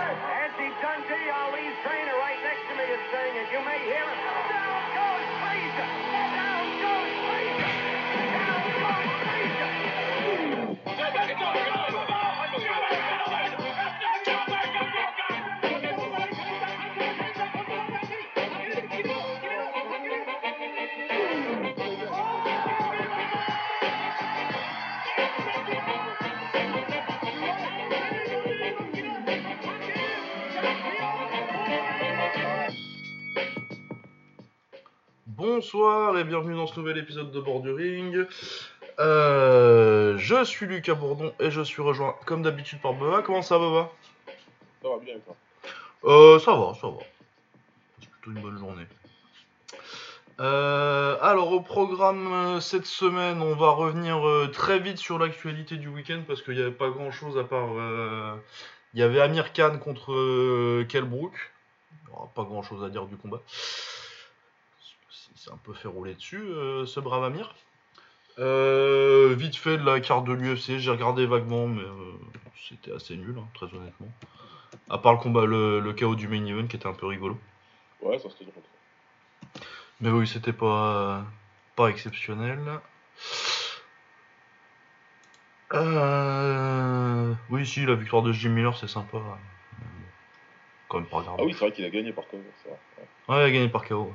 Nancy Dundee, Ali's trainer, right next to me is saying it. You may hear it. Bonsoir et bienvenue dans ce nouvel épisode de Borduring. Euh, je suis Lucas Bourdon et je suis rejoint comme d'habitude par Baba. Comment ça Baba Ça va bien, toi? euh, Ça va, ça va. C'est plutôt une bonne journée. Euh, alors au programme cette semaine, on va revenir très vite sur l'actualité du week-end parce qu'il n'y avait pas grand-chose à part... Il y avait Amir Khan contre euh, Kell Brook. Il n'y aura pas grand-chose à dire du combat. C'est c'est un peu fait rouler dessus, euh, ce brave Amir. Euh, vite fait de la carte de l'UFC, j'ai regardé vaguement, mais euh, c'était assez nul, hein, très honnêtement. À part le combat, le, le chaos du main event qui était un peu rigolo. Ouais, ça c'était drôle. Mais oui, c'était pas, pas exceptionnel. Euh, Oui, si, la victoire de Jim Miller, c'est sympa. Quand même pas grave. Ah oui, c'est vrai qu'il a gagné par. Ouais. Ouais, il a gagné par KO. ouais.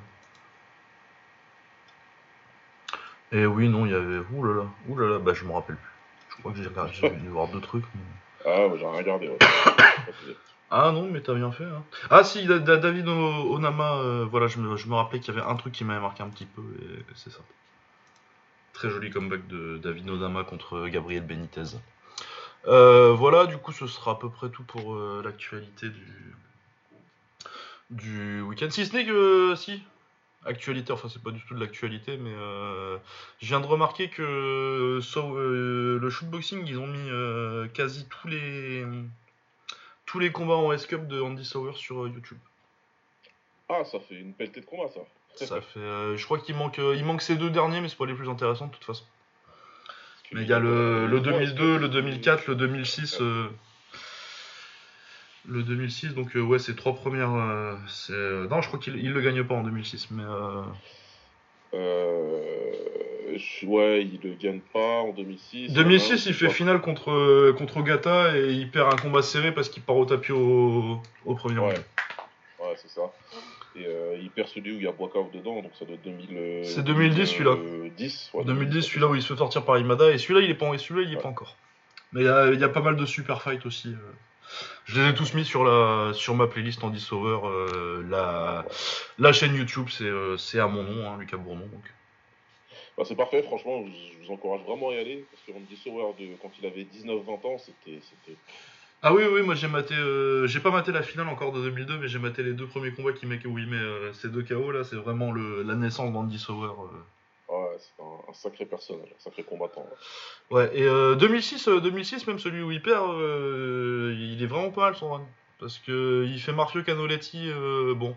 Et oui, non, il y avait. Ouh là là, ouh là là, bah je me rappelle plus. Je crois que j'ai regardé, j'ai dû voir deux trucs. mais- Ah, ouais, j'ai rien regardé. Ouais. Ah non, mais t'as bien fait. Hein. Ah si, Da- Da- David Onama, euh, voilà, je me, je me rappelais qu'il y avait un truc qui m'avait marqué un petit peu, et c'est ça. Très joli comeback de David Onama contre Gabriel Benitez. Euh, voilà, du coup, ce sera à peu près tout pour euh, l'actualité du, du week-end. Si ce n'est que, si, actualité, enfin, c'est pas du tout de l'actualité, mais euh, je viens de remarquer que sur, euh, le shootboxing, ils ont mis euh, quasi tous les tous les combats en S-Cup de Andy Sauer sur euh, YouTube. Ah, ça fait une pelletée de combat, ça. Ça fait, euh, je crois qu'il manque, euh, il manque ces deux derniers, mais c'est pas les plus intéressants de toute façon. Mais il y a le, le 2002, le 2004, le 2006. Le 2006, donc euh, ouais, c'est trois premières. euh, euh, non, je crois qu'il il le gagne pas en 2006, mais Ouais, il le gagne pas en 2006. 2006, il fait Ouais. finale contre contre Gata et il perd un combat serré parce qu'il part au tapis au, au premier Ouais. round. Ouais, c'est ça. Et euh, il perd celui où il y a Boakov dedans, donc ça doit être 2000. euh, C'est 2010, celui-là. 2010, ouais, 2010, celui-là où il se fait sortir par Imada, et celui-là il est pas, celui-là, il est Ouais. pas encore. Mais il y y a pas mal de super fights aussi. euh. Je les ai tous mis sur, la, sur ma playlist Andy Sauer. euh, la, la chaîne YouTube, c'est euh, à mon nom, hein, Lucas Bourmont. Donc. Bah, c'est parfait, franchement, je vous encourage vraiment à y aller. Parce que Randy Sauer, de... quand il avait 19-20 ans, c'était. c'était- Ah oui, oui, moi j'ai maté. euh, j'ai pas maté la finale encore de 2002, mais j'ai maté les deux premiers combats qui met, où il met euh, ces deux KO là. C'est vraiment le, la naissance d'Andy Sauer. euh. C'est un, un sacré personnage, un sacré combattant. ouais. Ouais, et euh, 2006, euh, 2006, même celui où il perd, euh, il est vraiment pas mal son run. Parce que il fait Mario Canoletti, euh, bon,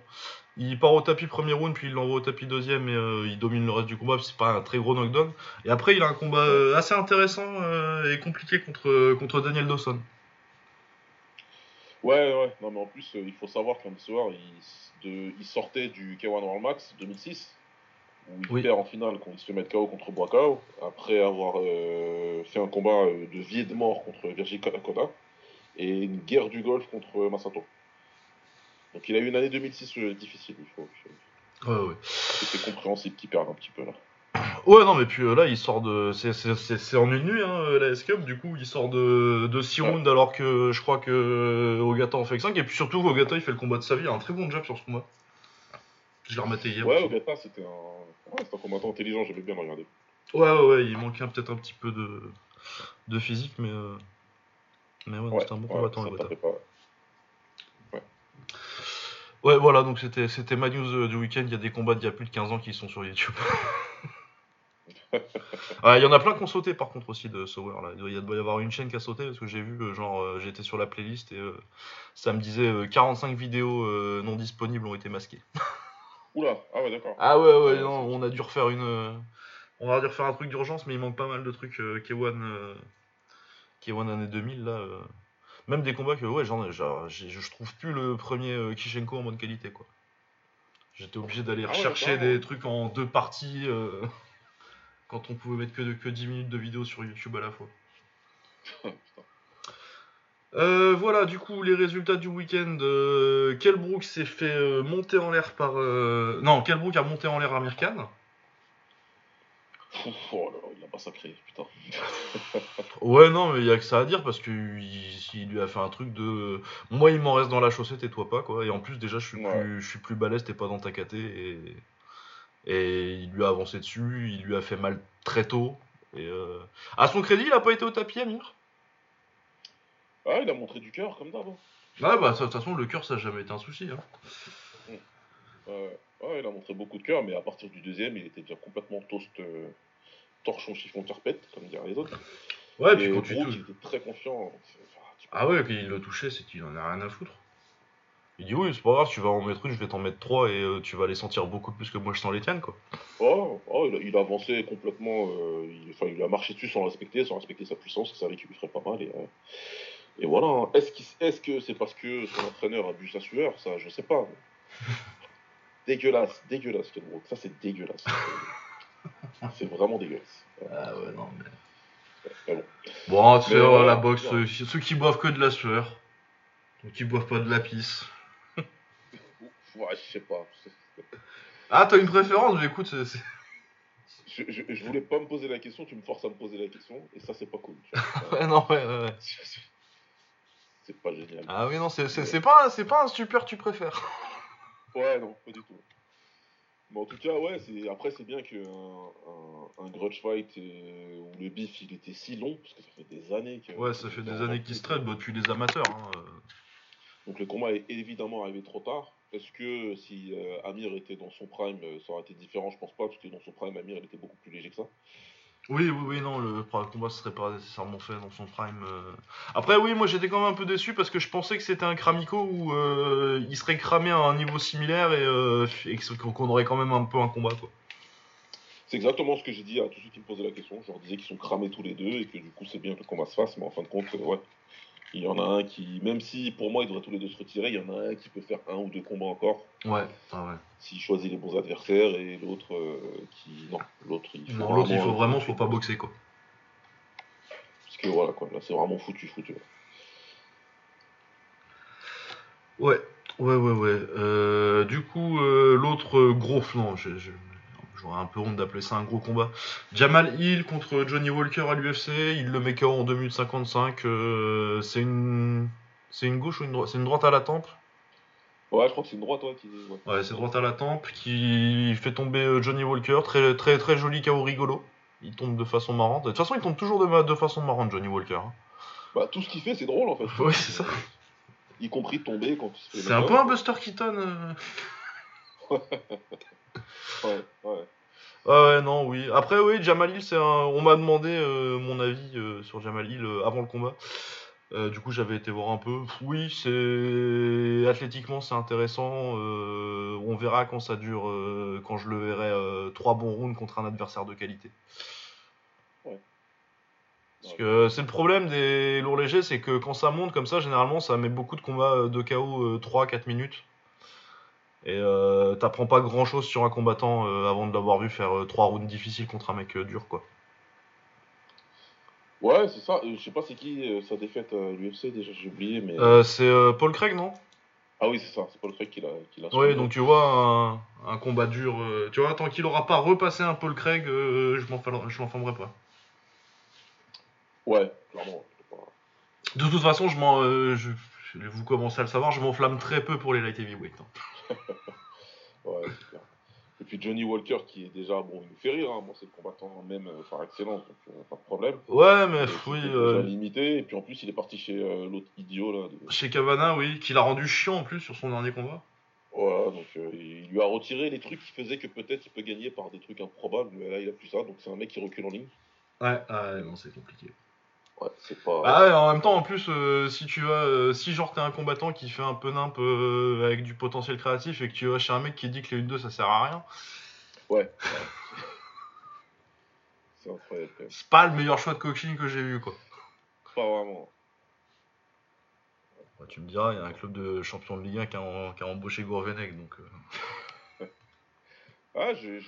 il part au tapis premier round, puis il l'envoie au tapis deuxième et euh, il domine le reste du combat, c'est pas un très gros knockdown. Et après, il a un combat euh, assez intéressant euh, et compliqué contre, contre Daniel Dawson. Ouais, ouais, non, mais en plus, euh, il faut savoir qu'Andy Sauer, il, il sortait du K1 World Max 2006, où il Oui. perd en finale quand il se fait mettre KO contre Boakao, après avoir euh, fait un combat euh, de vie et de mort contre Virgil Kota, et une guerre du golf contre Masato. Donc il a eu une année 2006 euh, difficile, il faut. Ouais, ouais. C'est compréhensible qu'il perde un petit peu là. Ouais, non, mais puis euh, là, il sort de. C'est- en une nuit, hein, la S-Cup, du coup, il sort de, de 6 Ouais. rounds alors que je crois que Ogata en fait que 5. Et puis surtout, Ogata, il fait le combat de sa vie, il a un très bon job sur ce combat. Je l'ai rematé hier. Ouais, aussi. Ogata, c'était un... Ouais, c'était un combattant intelligent, j'aimais bien le regarder. Ouais, ouais, ouais, il manquait peut-être un petit peu de, de physique, mais. euh, Mais ouais, c'était un bon combattant, ça pas. Ouais, voilà, donc c'était ma news euh, du week-end. Il y a des combats d'il y a plus de 15 ans qui sont sur YouTube. Ah, Il y en a plein qui ont sauté par contre aussi de. Là. Il doit y- avoir une chaîne qui a sauté parce que j'ai vu, euh, genre, j'étais sur la playlist et euh, ça me disait euh, 45 vidéos non disponibles ont été masquées. Oula, ah ouais, d'accord. Ah ouais, ouais, non, on a dû refaire une. euh, On a dû refaire un truc d'urgence, mais il manque pas mal de trucs euh, K1, euh, K1 année 2000 là. euh. Même des combats que, ouais, j'en ai- je trouve plus le premier euh, Kishenko en mode qualité, quoi. J'étais obligé d'aller Ah ouais, rechercher des trucs en deux parties euh, quand on pouvait mettre que, que 10 minutes de vidéo sur YouTube à la fois. Putain. Euh, voilà, du coup, les résultats du week-end. Euh, Kelbrook s'est fait euh, monter en l'air par. euh, Non, Kelbrook a monté en l'air Amir Khan. Ouf, oh là là, il a massacré, putain. Ouais, non, mais il y a que ça à dire parce qu'il il lui a fait un truc de. Moi, il m'en reste dans la chaussette et toi pas, quoi. Et en plus, déjà, je suis, Ouais. plus, je suis plus balèze, t'es pas dans ta KT. Et... et il lui a avancé dessus, il lui a fait mal très tôt. Et À son crédit, il a pas été au tapis, Amir? Ah, il a montré du cœur, comme d'hab. hein. Ah, bah, de toute façon, le cœur, ça a jamais été un souci. Hein. Ouais, ouais, il a montré beaucoup de cœur, mais à partir du deuxième, il était déjà complètement toast, euh, torchon, chiffon, carpette, comme diraient les autres. Ouais, et puis quand tu te- il était très confiant. Enfin, tu- Ah ouais, quand il le touchait, c'est qu'il en a rien à foutre. Il dit oui, c'est pas grave, tu vas en mettre une, je vais t'en mettre trois et euh, tu vas les sentir beaucoup plus que moi je sens les tiennes, quoi. Oh, oh, il, a, il a avancé complètement. euh, il, enfin, il a marché dessus sans respecter, sans respecter sa puissance. Il savait qu'il lui ferait pas mal. Et, euh, et voilà. hein. Est-ce que c'est parce que son entraîneur a bu sa sueur? Ça, je sais pas. dégueulasse, dégueulasse, Ken Brook. Ça, c'est dégueulasse. c'est vraiment dégueulasse. Ah ouais, non, mais. Mais bon. Bon, tu sais, euh, la boxe, euh, ceux qui boivent que de la sueur, ceux qui boivent pas de la pisse. Ouais, je sais pas. Ah, t'as une préférence, mais écoute, c'est. Je, je, je voulais pas me poser la question, tu me forces à me poser la question, et ça, c'est pas cool. Ouais, non, ouais, ouais, ouais. C'est pas génial. Ah oui, non, c'est c'est- c'est pas, c'est pas un super tu préfères. Ouais, non, pas du tout. Mais en tout cas, ouais, c'est après c'est bien qu'un un, un grudge fight euh, où le beef il était si long, parce que ça fait des années que. Ouais, ça fait des années qu'ils se traitent, bah, depuis les amateurs. Hein. euh. Donc le combat est évidemment arrivé trop tard. Est-ce que si euh, Amir était dans son prime, ça aurait été différent Je pense pas, parce que dans son prime, Amir il était beaucoup plus léger que ça. Oui, oui, oui, non, le combat serait pas nécessairement fait dans son prime. euh. Après, oui, moi j'étais quand même un peu déçu parce que je pensais que c'était un Kramiko où euh, il serait cramé à un niveau similaire et, euh, qu'on aurait quand même un peu un combat. C'est exactement ce que j'ai dit à tous ceux qui me posaient la question. Je leur disais qu'ils sont cramés tous les deux et que du coup c'est bien que le combat se fasse, mais en fin de compte, ouais. Il y en a un qui, même si pour moi ils devraient tous les deux se retirer, il y en a un qui peut faire un ou deux combats encore. Ouais, ah ouais. s'il choisit les bons adversaires et l'autre euh, qui non l'autre il faut Non, l'autre, il faut un- vraiment, faut pas boxer, quoi. parce que voilà quoi là c'est vraiment foutu foutu Ouais, ouais, ouais, ouais. Euh, du coup, euh, l'autre euh, gros flanc, je- je- j'aurais un peu honte d'appeler ça un gros combat. Jamal Hill contre Johnny Walker à l'UFC, il le met KO en 2 minutes 55. euh, c'est une, c'est une gauche ou une droite C'est une droite à la tempe? Ouais je crois que c'est une droite ouais, qui ouais. Ouais, c'est droite à la tempe qui fait tomber euh, Johnny Walker, très, très, très joli KO rigolo. Il tombe de façon marrante. De toute façon, il tombe toujours de, ma- de façon marrante, Johnny Walker. hein. bah tout ce qu'il fait c'est drôle en fait Oui, c'est ça. y compris tomber quand il se fait C'est un peu un Buster Keaton. euh. ouais ouais Ah ouais, non, oui. Après, oui, Jamal Hill, c'est un... On m'a demandé euh, mon avis euh, sur Jamal Hill euh, avant le combat. Euh, du coup, j'avais été voir un peu. Oui, c'est... Athlétiquement, c'est intéressant. On verra quand ça dure, quand je le verrai trois bons rounds contre un adversaire de qualité. Parce que c'est le problème des lourds légers, c'est que quand ça monte comme ça, généralement, ça met beaucoup de combats de KO 3-4 minutes. Et euh, t'apprends pas grand chose sur un combattant euh, avant de l'avoir vu faire 3 rounds difficiles contre un mec euh, dur, quoi. ouais c'est ça Euh, je sais pas c'est qui euh, sa défaite à l'UFC déjà j'ai oublié mais Euh, c'est euh, Paul Craig, non? Ah oui c'est ça c'est pas le fait qu'il a qu'il a Oui, soulevé. donc tu vois, un, un combat dur. euh, tu vois, tant qu'il aura pas repassé un Paul Craig, euh, je m'en m'enfermerai pas. ouais clairement De toute façon, je m'en. euh, je- vous commencez à le savoir, je m'enflamme très peu pour les light heavyweight. hein. Ouais, c'est clair. Et puis Johnny Walker qui est déjà, bon, il nous fait rire, hein. moi c'est le combattant même, euh, enfin excellent, donc euh, pas de problème. Ouais, mais oui. euh, limité, et puis en plus il est parti chez euh, l'autre idiot là. de- Chez Cavana, oui, qui l'a rendu chiant en plus sur son dernier combat. Voilà, donc il lui a retiré les trucs qui faisaient que peut-être il peut gagner par des trucs improbables, mais là il a plus ça, donc c'est un mec qui recule en ligne. Ouais, ouais, non, c'est compliqué. Ouais, c'est pas. Ah ouais, en même temps, en plus, euh, si tu vas, euh, si genre t'es un combattant qui fait un peu nimp euh, avec du potentiel créatif et que tu vas chez un mec qui dit que les 1-2 ça sert à rien, Ouais. c'est incroyable quand même. c'est pas le meilleur choix de coaching que j'ai vu quoi. Pas vraiment. Ouais, tu me diras, il y a un club de champion de Ligue 1 qui a, en- qui a embauché Gourvenec, donc. Ah, j'ai-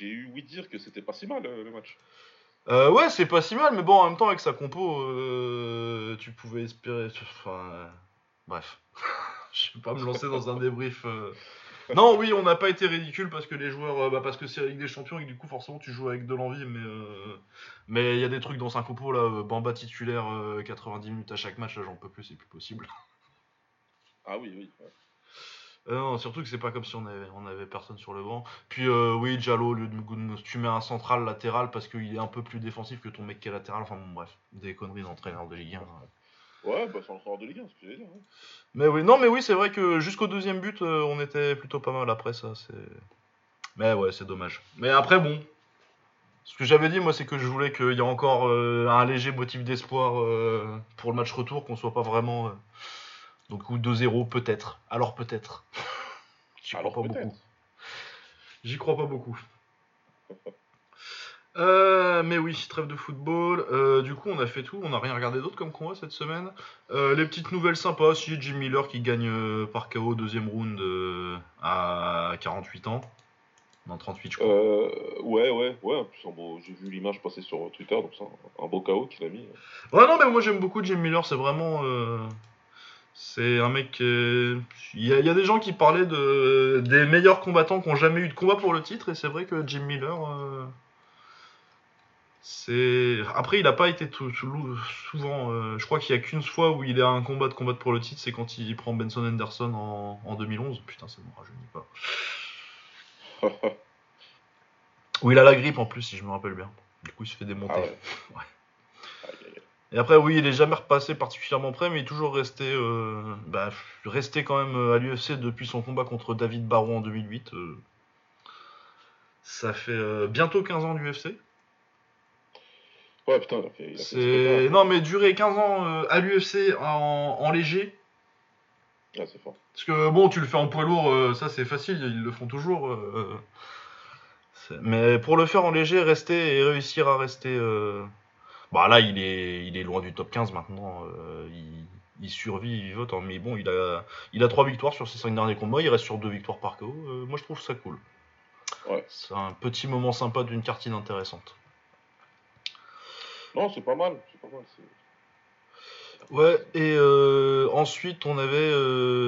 eu ouï dire que c'était pas si mal le match. Euh, ouais, c'est pas si mal, mais bon, en même temps, avec sa compo, euh, tu pouvais espérer. Enfin. euh, Bref. Je vais pas me lancer dans un débrief. Non, oui, on n'a pas été ridicule parce que les joueurs. bah, parce que c'est Ligue des Champions et du coup, forcément, tu joues avec de l'envie, mais. Mais il y a des trucs dans sa compo, là. Bamba titulaire, euh, 90 minutes à chaque match, là, j'en peux plus, c'est plus possible. Ah oui, oui. ouais. Euh, non, surtout que c'est pas comme si on avait, on avait personne sur le banc. Puis euh, oui, Diallo, au lieu de tu mets un central latéral parce qu'il est un peu plus défensif que ton mec qui est latéral. Enfin bon, bref, des conneries d'entraîneur de Ligue 1. Ouais, bah c'est encore de Ligue 1, ce que j'allais dire. hein. Mais oui, non, mais oui, c'est vrai que jusqu'au deuxième but, euh, on était plutôt pas mal après ça. C'est. Mais ouais, c'est dommage. Mais après, bon. Ce que j'avais dit, moi, c'est que je voulais qu'il y ait encore euh, un léger motif d'espoir euh, pour le match retour, qu'on soit pas vraiment. euh, Donc, ou 2-0, peut-être. Alors, peut-être. J'y crois Alors pas beaucoup. J'y crois pas beaucoup. Euh, mais oui, trêve de football. Euh, du coup, on a fait tout. On n'a rien regardé d'autre comme combat cette semaine. Euh, les petites nouvelles sympas. Si Jim Miller qui gagne euh, par KO deuxième round euh, à 48 ans. Non, 38, je crois. Euh, ouais, ouais, ouais. En plus, un beau- j'ai vu l'image passer sur Twitter, donc c'est un, un beau KO qu'il a mis. Ouais, non, mais moi j'aime beaucoup Jim Miller. C'est vraiment. Euh, C'est un mec. qui est- Il y, a, il y a des gens qui parlaient de... des meilleurs combattants qui n'ont jamais eu de combat pour le titre. Et c'est vrai que Jim Miller. euh, C'est. Après, il n'a pas été tout- tout- souvent. euh, Je crois qu'il y a qu'une fois où il a un combat de combattre pour le titre, c'est quand il prend Benson Henderson en, en 2011. Putain, ça me rajeunit pas. Où il a la grippe en plus, si je me rappelle bien. Du coup, il se fait démonter. ah ouais. Ouais. Et après, oui, il est jamais repassé particulièrement près, mais il est toujours resté, euh, bah, resté quand même à l'UFC depuis son combat contre David Barrow en 2008. euh. Ça fait euh, bientôt 15 ans d'UFC. Ouais, putain, il a fait. il a non, mais durer 15 ans euh, à l'UFC en, en léger. Ah, c'est fort. Parce que bon, tu le fais en poids lourd, ça c'est facile, ils le font toujours. mais pour le faire en léger, rester et réussir à rester. Bah là, il est, il est loin du top 15 maintenant. euh, il, il survit, il vote. hein, mais bon, il a, il a 3 victoires sur ses 5 derniers combats, il reste sur 2 victoires par KO. euh, moi je trouve ça cool. Ouais. C'est un petit moment sympa d'une cartine intéressante. Non, c'est pas mal. C'est pas mal. Ouais, et euh, ensuite on avait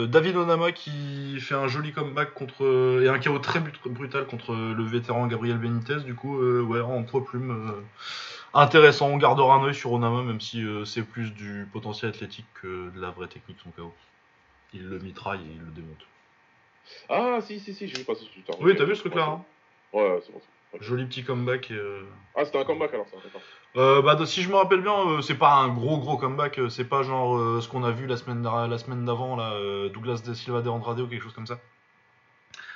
David Onama qui fait un joli comeback contre et un KO très brutal contre le vétéran Gabriel Benitez. Du coup, ouais, en poids plume, euh, intéressant. On gardera un œil sur Onama, même si euh, c'est plus du potentiel athlétique que de la vraie technique son KO. Il le mitraille et il le démonte. Ah, si, si, si, j'ai vu passer sur Twitter. Oui, t'as vu ce truc-là hein c'est bon. Ouais, c'est bon. c'est bon. Ok. Joli petit comeback. Et, euh, Ah, c'était un comeback alors, ça. Euh, bah, si je me rappelle bien, euh, c'est pas un gros gros comeback, c'est pas genre ce qu'on a vu la semaine la semaine d'avant, là, Douglas de Silva de Andrade ou quelque chose comme ça.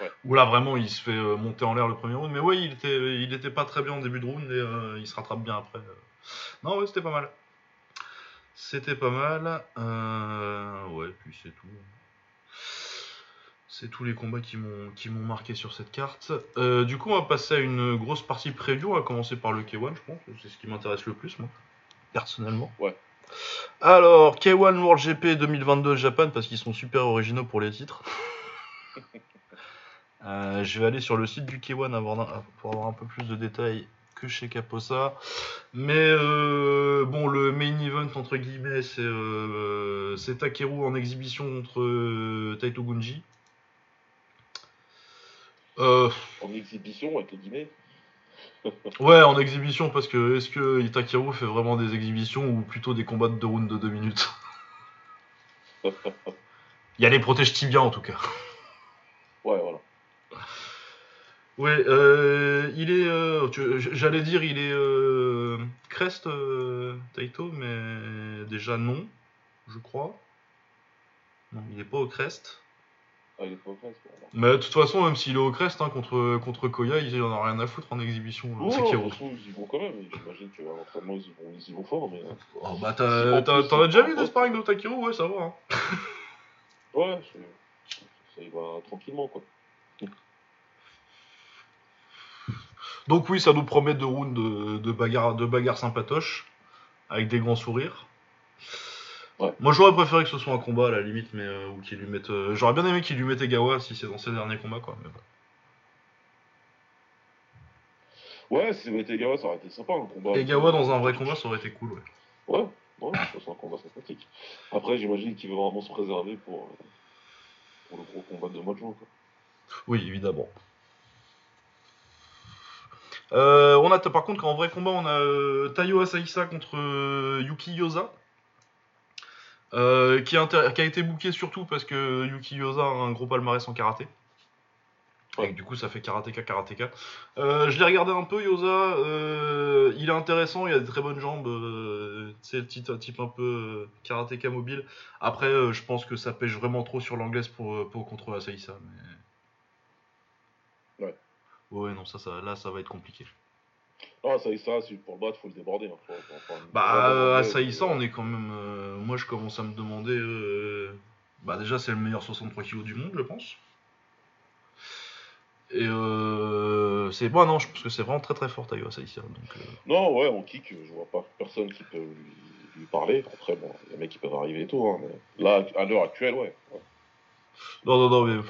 Ouais. Où là vraiment il se fait euh, monter en l'air le premier round, mais ouais, il était, il était pas très bien en début de round et euh, il se rattrape bien après. euh. Non, ouais, c'était pas mal. C'était pas mal. Euh, ouais, puis c'est tout. C'est tous les combats qui m'ont qui m'ont marqué sur cette carte. Euh, du coup, on va passer à une grosse partie preview. On va commencer par le K1, je pense. C'est ce qui m'intéresse le plus, moi, personnellement. Ouais. Alors, K1 World GP 2022 Japan, parce qu'ils sont super originaux pour les titres. Euh, je vais aller sur le site du K1 avoir- pour avoir un peu plus de détails que chez Caposa. Mais euh, bon, le main event, entre guillemets, c'est euh, Takeru en exhibition contre euh, Taito Gunji. En exhibition, avec les guillemets. ouais, en exhibition, parce que est-ce que Itakeru fait vraiment des exhibitions ou plutôt des combats de deux rounds de 2 minutes? Il y a les protèges tibia en tout cas. Ouais, voilà. Ouais, euh, il est. euh, J'allais dire, il est euh, Crest euh, Taito, mais déjà non, je crois. Non, il est pas au Crest. Ah, il est pas au quoi. alors. Mais de toute façon, même s'il est au Crest hein, contre, contre Koya, il en a rien à foutre en exhibition. Oh, façon, ils y vont quand même. J'imagine qu'à l'entraînement, ils y vont, ils y vont fort, mais. euh, Oh, bah t'en as déjà vu des sparring de Takeru Ouais, ça va. Hein. Ouais, ça y va tranquillement, quoi. Donc oui, ça nous promet deux rounds de, de bagarre, de bagarre sympatoche, avec des grands sourires. Ouais. Moi j'aurais préféré que ce soit un combat à la limite, mais euh, ou qu'il lui mette. euh, J'aurais bien aimé qu'il lui mette Egawa si c'est dans ses derniers combats quoi. Mais bon. Ouais, si c'était Egawa, ça aurait été sympa un combat. Egawa dans un vrai combat ça aurait été cool ouais. Ouais, ouais, ça c'est un combat sympathique. Après, j'imagine qu'il veut vraiment se préserver pour, euh, pour le gros combat de mois de juin. Quoi. Oui évidemment. Euh, on a par contre qu'en vrai combat on a euh, Tayo Asaisa contre euh, Yuki Yosa. Qui, a intér- qui a été booké surtout parce que Yuki Yosa a un gros palmarès en karaté. Ouais. Et du coup, ça fait karatéka, karatéka. Je l'ai regardé un peu, Yosa. il est intéressant, il a des très bonnes jambes. c'est le type, un type un peu karatéka mobile. Après, je pense que ça pêche vraiment trop sur l'anglaise pour, pour contre Asaïsa. Mais... Ouais. Non, ça, ça, là, ça va être compliqué. Ah, ça y est, ça, si pour le battre, faut le déborder. Hein. Faut, faut une- Bah, faut euh, euh, on est quand même. euh, moi, je commence à me demander. euh, Bah, déjà, c'est le meilleur 63 kg du monde, je pense. Et euh, c'est bon, non, je pense que c'est vraiment très très fort Tayo Asaïsa. Donc, euh, Non, ouais, en kick, je vois pas personne qui peut lui, lui parler. Après, bon, il y a des mecs qui peuvent arriver et tout. Hein, mais là, à l'heure actuelle, ouais. ouais. Non, non, non, mais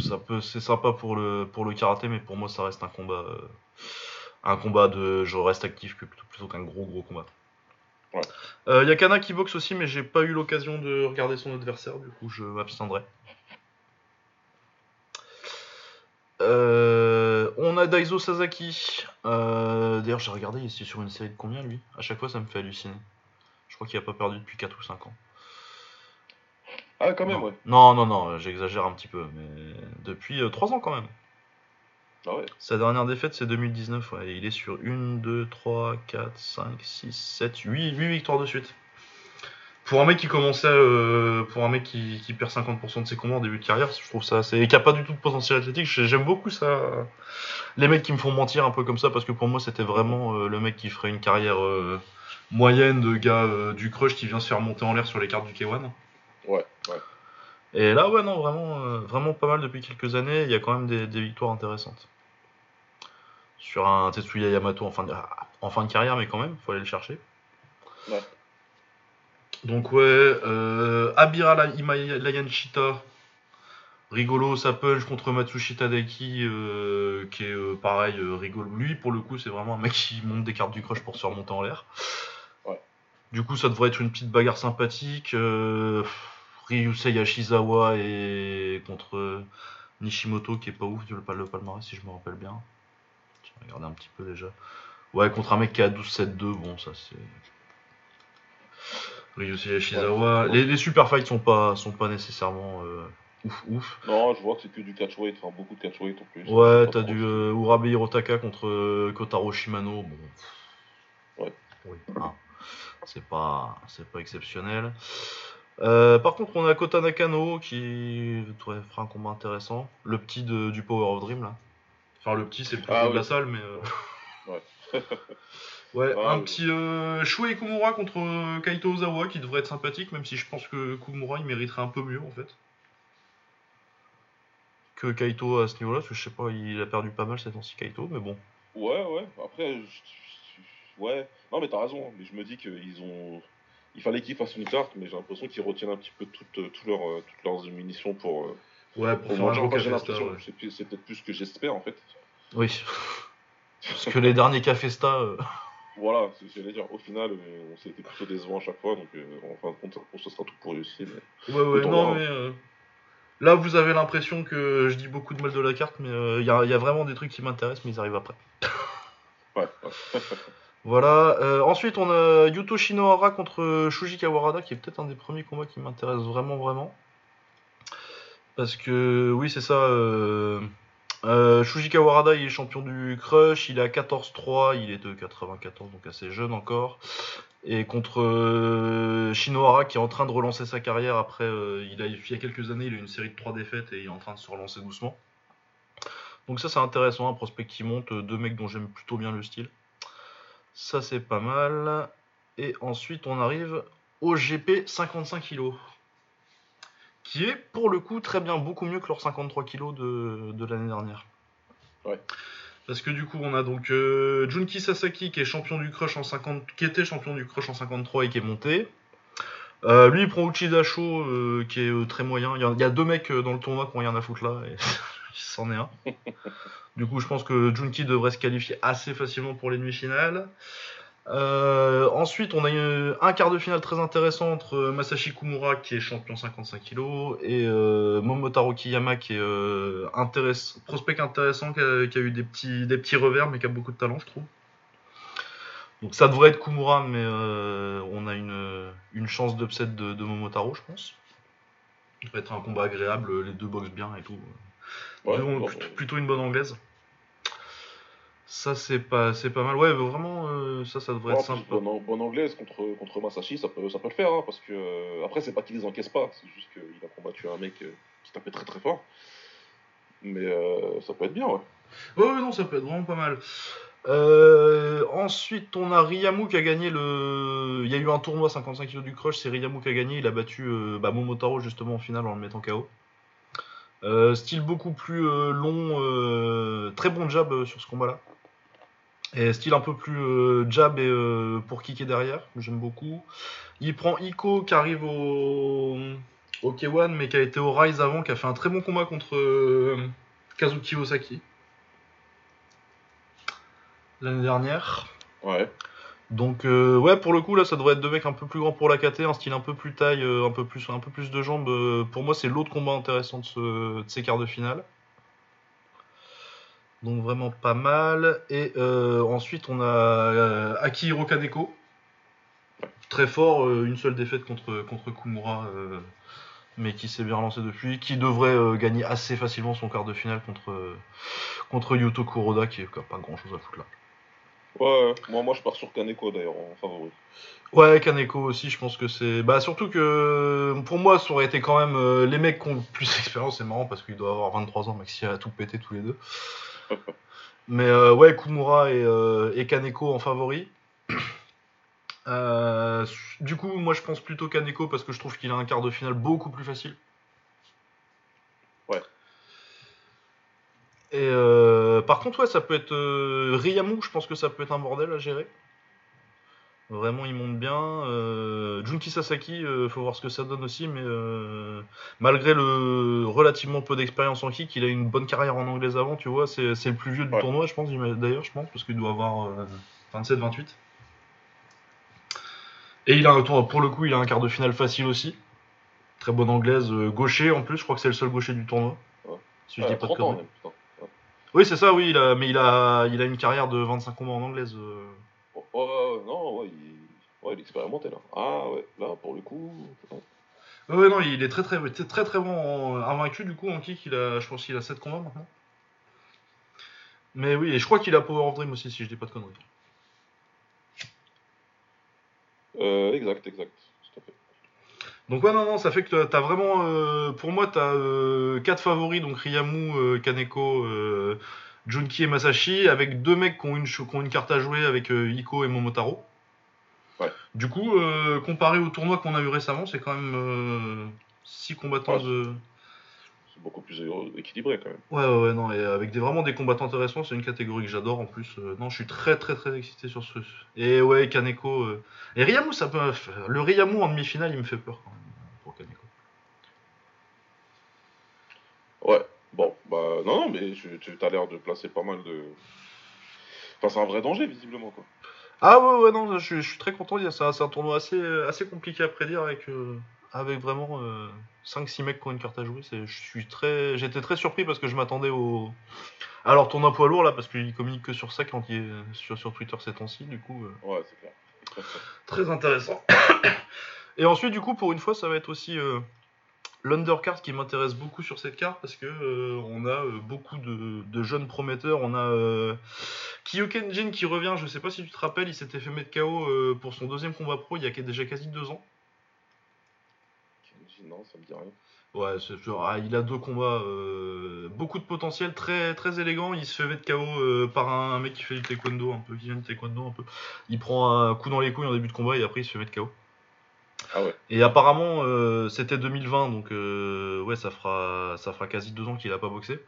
ça peut, c'est sympa pour le pour le karaté, mais pour moi, ça reste un combat, euh, un combat de, je reste actif que plutôt, plutôt qu'un gros gros combat. Ouais. Euh, y a Kana qui boxe aussi, mais j'ai pas eu l'occasion de regarder son adversaire, du coup, je m'abstiendrai. Euh, on a Daiso Sasaki. Euh, D'ailleurs, j'ai regardé, il est sur une série de combien lui? À chaque fois, ça me fait halluciner. Je crois qu'il a pas perdu depuis 4 ou 5 ans. Ah, quand même, non. ouais. non, non, non, j'exagère un petit peu, mais depuis 3 ans quand même. Ah ouais. Sa dernière défaite, c'est 2019. Ouais. et Il est sur 1, 2, 3, 4, 5, 6, 7, 8, 8 victoires de suite. Pour un mec qui commençait, euh, pour un mec qui, qui perd 50% de ses combats en début de carrière, je trouve ça assez. et qui a pas du tout de potentiel athlétique. j'ai- J'aime beaucoup ça. Les mecs qui me font mentir un peu comme ça, parce que pour moi, c'était vraiment euh, le mec qui ferait une carrière euh, moyenne de gars euh, du crush qui vient se faire monter en l'air sur les cartes du K1. Ouais, ouais. Et là, ouais, non, vraiment, euh, vraiment pas mal depuis quelques années. Il y a quand même des, des victoires intéressantes. Sur un Tetsuya Yamato en fin, de, en fin de carrière, mais quand même, faut aller le chercher. Ouais. Donc, ouais, euh, Abira La- Ima- Layanshita, rigolo, ça punch contre Matsushita Deki, euh, qui est euh, pareil, rigolo. Lui, pour le coup, c'est vraiment un mec qui monte des cartes du crush pour se faire monter en l'air. Du coup, ça devrait être une petite bagarre sympathique. Euh, Ryusei Yashizawa et contre euh, Nishimoto qui est pas ouf le, le palmarès si je me rappelle bien. Je vais regarder un petit peu déjà. Ouais, contre un mec qui à 12-7-2, bon ça c'est. Ryusei Yashizawa. Ouais. Les, les super fights sont pas, sont pas nécessairement euh, ouf ouf. Non, je vois que c'est que du catchweight, enfin beaucoup de catchweight en plus. Ouais, t'as du euh, Urabe Hirotaka contre Kotaro Shimano. Bon. Ouais. Oui, hein. C'est pas, c'est pas exceptionnel. Euh, par contre, on a Kota Nakano qui faire un combat intéressant. Le petit de- du Power of Dream là. Enfin, le petit, c'est le plus Ah de la salle, mais. euh, Ouais. ouais, Ah un oui. petit euh, Shuei Kumura contre euh, Kaito Ozawa qui devrait être sympathique, même si je pense que Kumura il mériterait un peu mieux en fait. Que Kaito à ce niveau-là, parce que je sais pas, il a perdu pas mal ces temps-ci Kaito, mais bon. Ouais, ouais. Après, je- ouais. Non, mais t'as raison. hein. Mais je me dis qu'ils ont. Il fallait qu'ils fassent une carte, mais j'ai l'impression qu'ils retiennent un petit peu toutes, euh, toutes leurs, euh, toutes leurs munitions pour. euh, Ouais, pour manger. Enfin, j'ai l'impression. ouais. C'est peut-être plus ce que j'espère en fait. Oui. Parce que les derniers Cafesta. euh, Voilà, c'est ce que j'allais dire. Au final, on s'était plutôt décevant à chaque fois, donc euh, en fin de compte, ça- ce sera tout pour réussir. Mais... Ouais, ouais, non, voir. mais. euh, Là, vous avez l'impression que je dis beaucoup de mal de la carte, mais il y, a, y a vraiment des trucs qui m'intéressent, mais ils arrivent après. Ouais, ouais. Voilà. euh, ensuite, on a Yuto Shinohara contre Shuji Kawarada, qui est peut-être un des premiers combats qui m'intéresse vraiment, vraiment. Parce que, oui, c'est ça. Euh, euh, Shuji Kawarada, il est champion du Crush, il est à 14-3, il est de 94, donc assez jeune encore. Et contre Shinohara, qui est en train de relancer sa carrière après, il, il y a quelques années, il a eu une série de 3 défaites et il est en train de se relancer doucement. Donc ça, c'est intéressant, un prospect qui monte, deux mecs dont j'aime plutôt bien le style. Ça, c'est pas mal. Et ensuite, on arrive au GP 55 kg. Qui est, pour le coup, très bien, beaucoup mieux que leurs 53 kg de, de l'année dernière. Ouais. Parce que du coup, on a donc euh, Junki Sasaki qui est champion du crush en 50, qui était champion du crush en 53 et qui est monté. Euh, lui, il prend Uchida Sho, euh, qui est très moyen. Il y, a, il y a deux mecs dans le tournoi qui ont rien à foutre là, et c'en est un. Du coup, je pense que Junki devrait se qualifier assez facilement pour les demi-finales. Euh, ensuite, on a eu un quart de finale très intéressant entre Masashi Kumura, qui est champion 55 kg, et euh, Momotaro Kiyama, qui est euh, intéress- prospect intéressant, qui a, qui a eu des petits, des petits revers, mais qui a beaucoup de talent, je trouve. Donc ça devrait être Kumura, mais on a une, une chance d'upset de, de Momotaro, je pense. Ça va être un combat agréable, les deux boxent bien et tout. Ouais, bon, plutôt, une bonne anglaise. Ça, c'est pas, c'est pas mal. Ouais, vraiment, euh, ça, ça devrait Ouais, être simple. bonne, bonne anglaise contre, contre Masashi, ça peut, ça peut le faire, hein, parce que euh, après, c'est pas qu'il les encaisse pas, c'est juste qu'il a combattu un mec euh, qui tapait très très fort. Mais ça peut être bien, ouais. Ouais, ouais, non, ça peut être vraiment pas mal. Ensuite, on a Ryamu qui a gagné le. Il y a eu un tournoi 55 kg du Crush, c'est Ryamu qui a gagné. Il a battu bah, Momotaro justement en finale en le mettant KO. Euh, style beaucoup plus euh, long, euh, très bon jab sur ce combat-là. Et style un peu plus jab pour kicker derrière, j'aime beaucoup. Il prend Iko qui arrive au, au K1 mais qui a été au Rise avant, qui a fait un très bon combat contre Kazuki Osaki l'année dernière. Ouais. Donc euh, ouais pour le coup là ça devrait être deux mecs un peu plus grands pour la KT, un style un peu plus taille, euh, un peu plus un peu plus de jambes. euh, pour moi c'est l'autre combat intéressant de, ce, de ces quarts de finale. Donc vraiment pas mal. Et ensuite on a Akihiro Kaneko. Très fort, une seule défaite contre, Kumura, mais qui s'est bien relancé depuis, qui devrait gagner assez facilement son quart de finale contre, contre Yuto Kuroda, qui n'a pas grand chose à foutre là. Ouais, moi, moi je pars sur Kaneko d'ailleurs en favori. Ouais, Kaneko aussi, je pense que c'est. Bah, surtout que pour moi, ça aurait été quand même. euh, les mecs qui ont le plus d'expérience, c'est marrant parce qu'il doit avoir 23 ans, Maxi a tout pété tous les deux. Mais euh, ouais, Kumura et, euh, et Kaneko en favori. Euh, du coup, moi je pense plutôt Kaneko parce que je trouve qu'il a un quart de finale beaucoup plus facile. Ouais. Et euh, par contre, ouais, ça peut être euh, Ryamu, je pense que ça peut être un bordel à gérer. Vraiment, il monte bien. Euh, Junki Sasaki, euh, faut voir ce que ça donne aussi, mais malgré le relativement peu d'expérience en kick, il a une bonne carrière en anglaise avant, tu vois. C'est c'est le plus vieux du Ouais. tournoi, je pense, d'ailleurs, je pense, parce qu'il doit avoir euh, 27-28. Et il a un tour, pour le coup, il a un quart de finale facile aussi. Très bonne anglaise, gaucher en plus, je crois que c'est le seul gaucher du tournoi. Si je dis pas de Oui, c'est ça, oui, il a, mais il a, il a une carrière de 25 combats en anglaise. euh. Oh, oh, ouais, non, ouais, il... Ouais, il est expérimenté là. Ah ouais, là pour le coup. ouais. Ouais, ouais, non, il est très très, très, très, très bon en invaincu du coup en kick. Il a, je pense qu'il a 7 combats maintenant. Mais oui, et je crois qu'il a Power of Dream aussi, si je dis pas de conneries. Euh, exact, exact. Donc ouais, non, non, ça fait que t'as vraiment, euh, pour moi, t'as 4 favoris, donc Ryamu, euh, Kaneko, euh, Junki et Masashi, avec deux mecs qui ont une, qui ont une carte à jouer avec euh, Iko et Momotaro. Ouais. Du coup, euh, comparé au tournoi qu'on a eu récemment, c'est quand même 6 combattants Ouais, de... Beaucoup plus euh, équilibré quand même. Ouais, ouais, ouais, non, et avec des, vraiment des combattants intéressants, c'est une catégorie que j'adore en plus. euh, non, je suis très, très, très excité sur ce. Et ouais, Kaneko. euh, Et Ryamu, ça peut. Le Ryamu en demi-finale, il me fait peur quand même, pour Kaneko. Ouais, bon, bah non, non, mais tu, tu as l'air de placer pas mal de. Enfin, c'est un vrai danger visiblement quoi. Ah ouais, ouais, non, je, suis- je suis très content. il y a- C'est un, c'est un tournoi assez, assez compliqué à prédire avec, euh, avec vraiment 5-6 mecs qui ont une carte à jouer. C'est- Je suis très, J'étais très surpris parce que je m'attendais au. Alors, tournoi poids lourd là, parce qu'il communique que sur ça quand il est sur, sur Twitter ces temps-ci, du coup. euh, Ouais, c'est clair. Très intéressant. Et ensuite, du coup, pour une fois, ça va être aussi euh, l'undercard qui m'intéresse beaucoup sur cette carte parce que euh, on a euh, beaucoup de, de jeunes prometteurs. On a euh, qui revient. Je sais pas si tu te rappelles, il s'était fait mettre KO euh, pour son deuxième combat pro il y a déjà quasi deux ans. Non, ça me dit rien. Ouais, ah, il a deux combats, euh, beaucoup de potentiel, très très élégant. Il se fait mettre KO euh, par un, mec qui fait du taekwondo un peu, qui vient du taekwondo un peu. Il prend un coup dans les couilles en début de combat et après il se fait mettre KO. Ah ouais. Et apparemment, euh, c'était 2020, donc ouais, ça fera, ça fera quasi deux ans qu'il a pas boxé.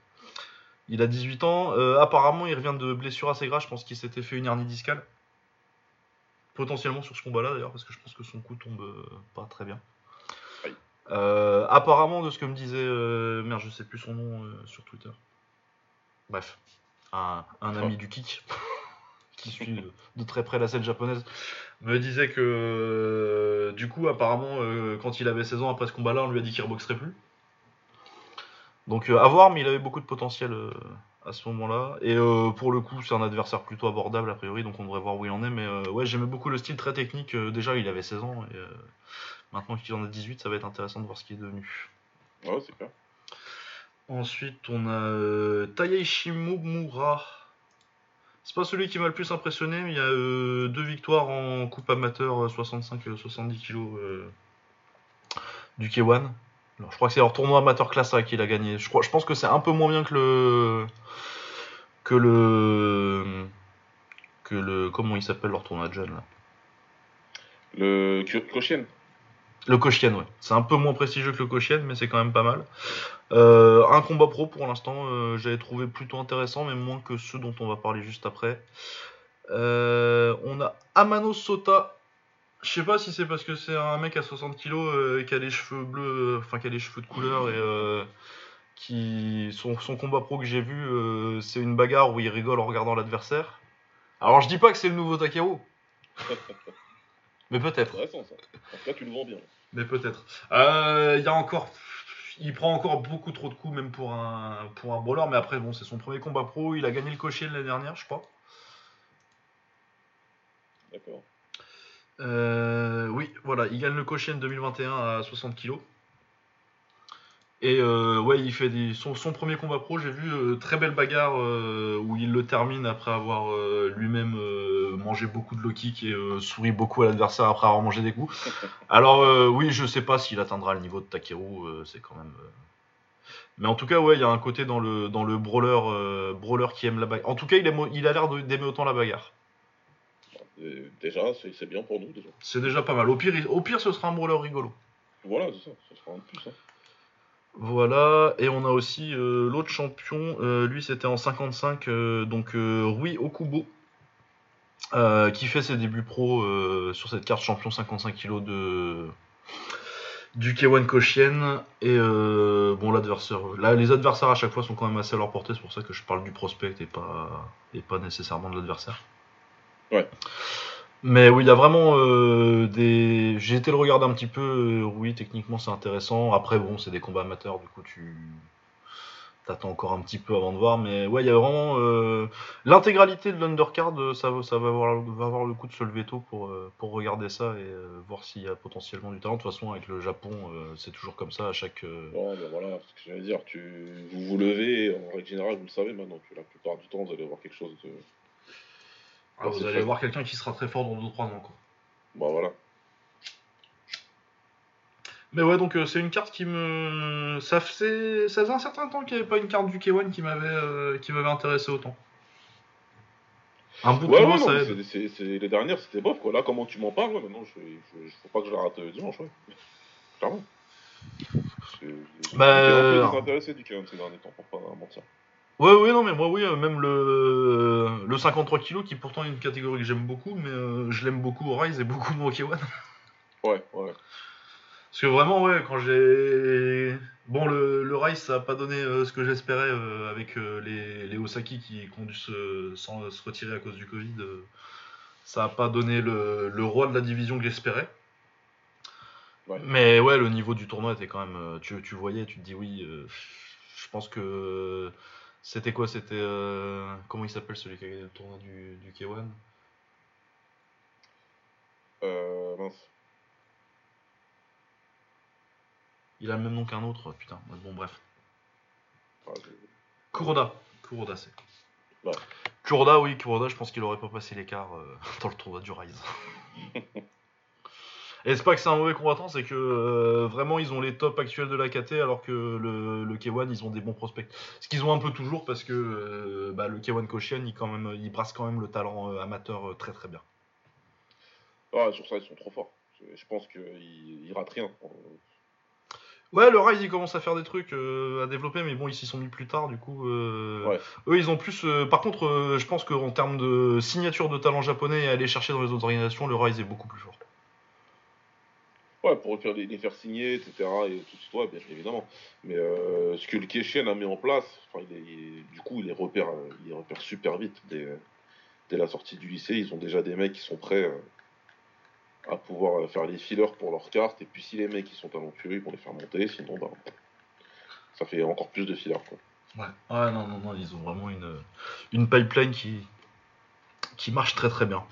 Il a 18 ans. Apparemment, il revient de blessure assez grave. Je pense qu'il s'était fait une hernie discale. potentiellement sur ce combat-là d'ailleurs, parce que je pense que son coup tombe pas très bien. Euh, apparemment, de ce que me disait, euh, merde, je sais plus son nom euh, sur Twitter. Bref, un, un ami Oh. du kick qui suit de, de très près la scène japonaise me disait que du coup, apparemment, quand il avait 16 ans après ce combat-là, on lui a dit qu'il reboxerait plus. Donc à voir, mais il avait beaucoup de potentiel à ce moment-là. Et euh, pour le coup, c'est un adversaire plutôt abordable a priori, donc on devrait voir où il en est. Mais euh, ouais, j'aimais beaucoup le style très technique. Euh, déjà, il avait 16 ans, et maintenant qu'il en a 18, ça va être intéressant de voir ce qu'il est devenu. Ouais, c'est clair. Ensuite, on a euh, Taya Ishimura. C'est pas celui qui m'a le plus impressionné, mais il y a euh, deux victoires en coupe amateur 65-70 kg euh, du K1. Alors, je crois que c'est leur tournoi amateur classe A qu'il a gagné. Je, crois, je pense que c'est un peu moins bien que le. que le. que le. comment il s'appelle leur tournoi de jeunes là? Le Kyo- Kyoshien. Le Koshien, ouais. C'est un peu moins prestigieux que le Koshien, mais c'est quand même pas mal. Euh, un combat pro pour l'instant, euh, j'avais trouvé plutôt intéressant, mais moins que ceux dont on va parler juste après. Euh, on a Amano Sota. Je sais pas si c'est parce que c'est un mec à 60 kg qui a les cheveux bleus, enfin qui a les cheveux de couleur et qui son, combat pro que j'ai vu, c'est une bagarre où il rigole en regardant l'adversaire. Alors je dis pas que c'est le nouveau Takeru, mais peut-être. En tout cas, tu le vends bien. Mais peut-être. Euh, Il y a encore. Il prend encore beaucoup trop de coups, même pour un, pour un brawler. Mais après, bon, c'est son premier combat pro. Il a gagné le cocher l'année dernière, je crois. D'accord. Euh, oui, voilà, il gagne le Cochin 2021 à 60 kg. Et euh, ouais, il fait des... son, son premier combat pro, j'ai vu euh, très belle bagarre euh, où il le termine après avoir lui-même mangé beaucoup de low kick et souri beaucoup à l'adversaire après avoir mangé des coups. Alors oui, je sais pas s'il atteindra le niveau de Takeru, c'est quand même. Mais en tout cas, ouais, il y a un côté dans le dans le brawler, brawler qui aime la bagarre. En tout cas, il, aime- il a l'air d'aimer autant la bagarre. Déjà, c'est bien pour nous. C'est déjà pas mal. Au pire, il- au pire, ce sera un brawler rigolo. Voilà, c'est ça. Ça sera un plus. hein. Voilà, et on a aussi euh, l'autre champion, euh, lui c'était en 55, euh, donc Rui Okubo, qui fait ses débuts pro sur cette carte champion 55 kg de du K1 Koshien. Et bon, l'adversaire, là les adversaires à chaque fois sont quand même assez à leur portée, c'est pour ça que je parle du prospect et pas, et pas nécessairement de l'adversaire. Ouais. Mais oui, il y a vraiment euh, des. J'ai été le regarder un petit peu. euh, oui, techniquement, c'est intéressant. Après, bon, c'est des combats amateurs, du coup, tu t'attends encore un petit peu avant de voir. Mais ouais, il y a vraiment euh, l'intégralité de l'undercard. Ça, va- avoir, avoir le coup de se lever tôt pour, regarder ça et voir s'il y a potentiellement du talent. De toute façon, avec le Japon, c'est toujours comme ça à chaque. Ouais, ben voilà, ce que j'allais dire. Tu... Vous vous levez, en règle générale, vous le savez maintenant, que la plupart du temps, vous allez voir quelque chose de. Ah, vous allez fait. voir quelqu'un qui sera très fort dans 2-3 ans. Quoi. Bah voilà. Mais ouais, donc euh, c'est une carte qui me. Ça faisait, ça faisait un certain temps qu'il n'y avait pas une carte du K1 qui m'avait euh, qui m'avait intéressé autant. Un bout de Ouais, non, ça c'est- c'est- c'est- les dernières, c'était bof, quoi. Là, comment tu m'en parles, ouais, maintenant, je, je, je- faut pas que je la rate euh, dimanche, ouais. Clairement. Bah, été un peu euh, désintéressé du K1 ces derniers temps, pour pas mentir. Ouais, ouais, non, mais moi, oui, euh, même le, le 53 kg qui pourtant est une catégorie que j'aime beaucoup, mais euh, je l'aime beaucoup au Rise et beaucoup moins au K1. Ouais, ouais. Parce que vraiment, ouais, quand j'ai. Bon, le, le Rise, ça a pas donné euh, ce que j'espérais avec les, les Osaki qui, qui ont dû se, sans- se retirer à cause du Covid. ça a pas donné le, le roi de la division que j'espérais. Ouais. Mais ouais, le niveau du tournoi était quand même. Tu, tu voyais, tu te dis oui. je pense que. C'était quoi C'était. euh, comment il s'appelle celui qui a gagné le tournoi du, du K1 Euh, mince. Il a le même nom qu'un autre, putain. Bon, bref. Ah, Kuroda. Kuroda, c'est. Ouais. Kuroda, oui, Kuroda, je pense qu'il aurait pas passé l'écart euh, dans le tournoi du Rise. Et c'est pas que c'est un mauvais combattant, c'est que euh, vraiment ils ont les tops actuels de la KT alors que le, le K1 ils ont des bons prospects. Ce qu'ils ont un peu toujours parce que euh, bah, le K1 Koshien il, quand même, il brasse quand même le talent euh, amateur euh, très très bien. Ah, sur ça, ils sont trop forts. Je, je pense qu'ils ils ratent rien. Ouais, le Rise, ils commencent à faire des trucs euh, à développer, mais bon, ils s'y sont mis plus tard, du coup. euh, Ouais. Eux, ils ont plus. euh, par contre, euh, je pense qu'en termes de signature de talent japonais et aller chercher dans les autres organisations, le Rise est beaucoup plus fort. Ouais, pour les, faire signer, etc. Et tout ça, ouais, bien évidemment. Mais euh, ce que le Keshen a mis en place, du coup, il les repère, super vite. Dès, dès la sortie du lycée, ils ont déjà des mecs qui sont prêts euh, à pouvoir euh, faire les fillers pour leurs cartes. Et puis si les mecs ils sont talentueux, ils vont les faire monter. Sinon, bah, ça fait encore plus de fillers. Quoi. Ouais. Ouais, non, non, non, ils ont vraiment une, une pipeline qui, qui marche très très bien.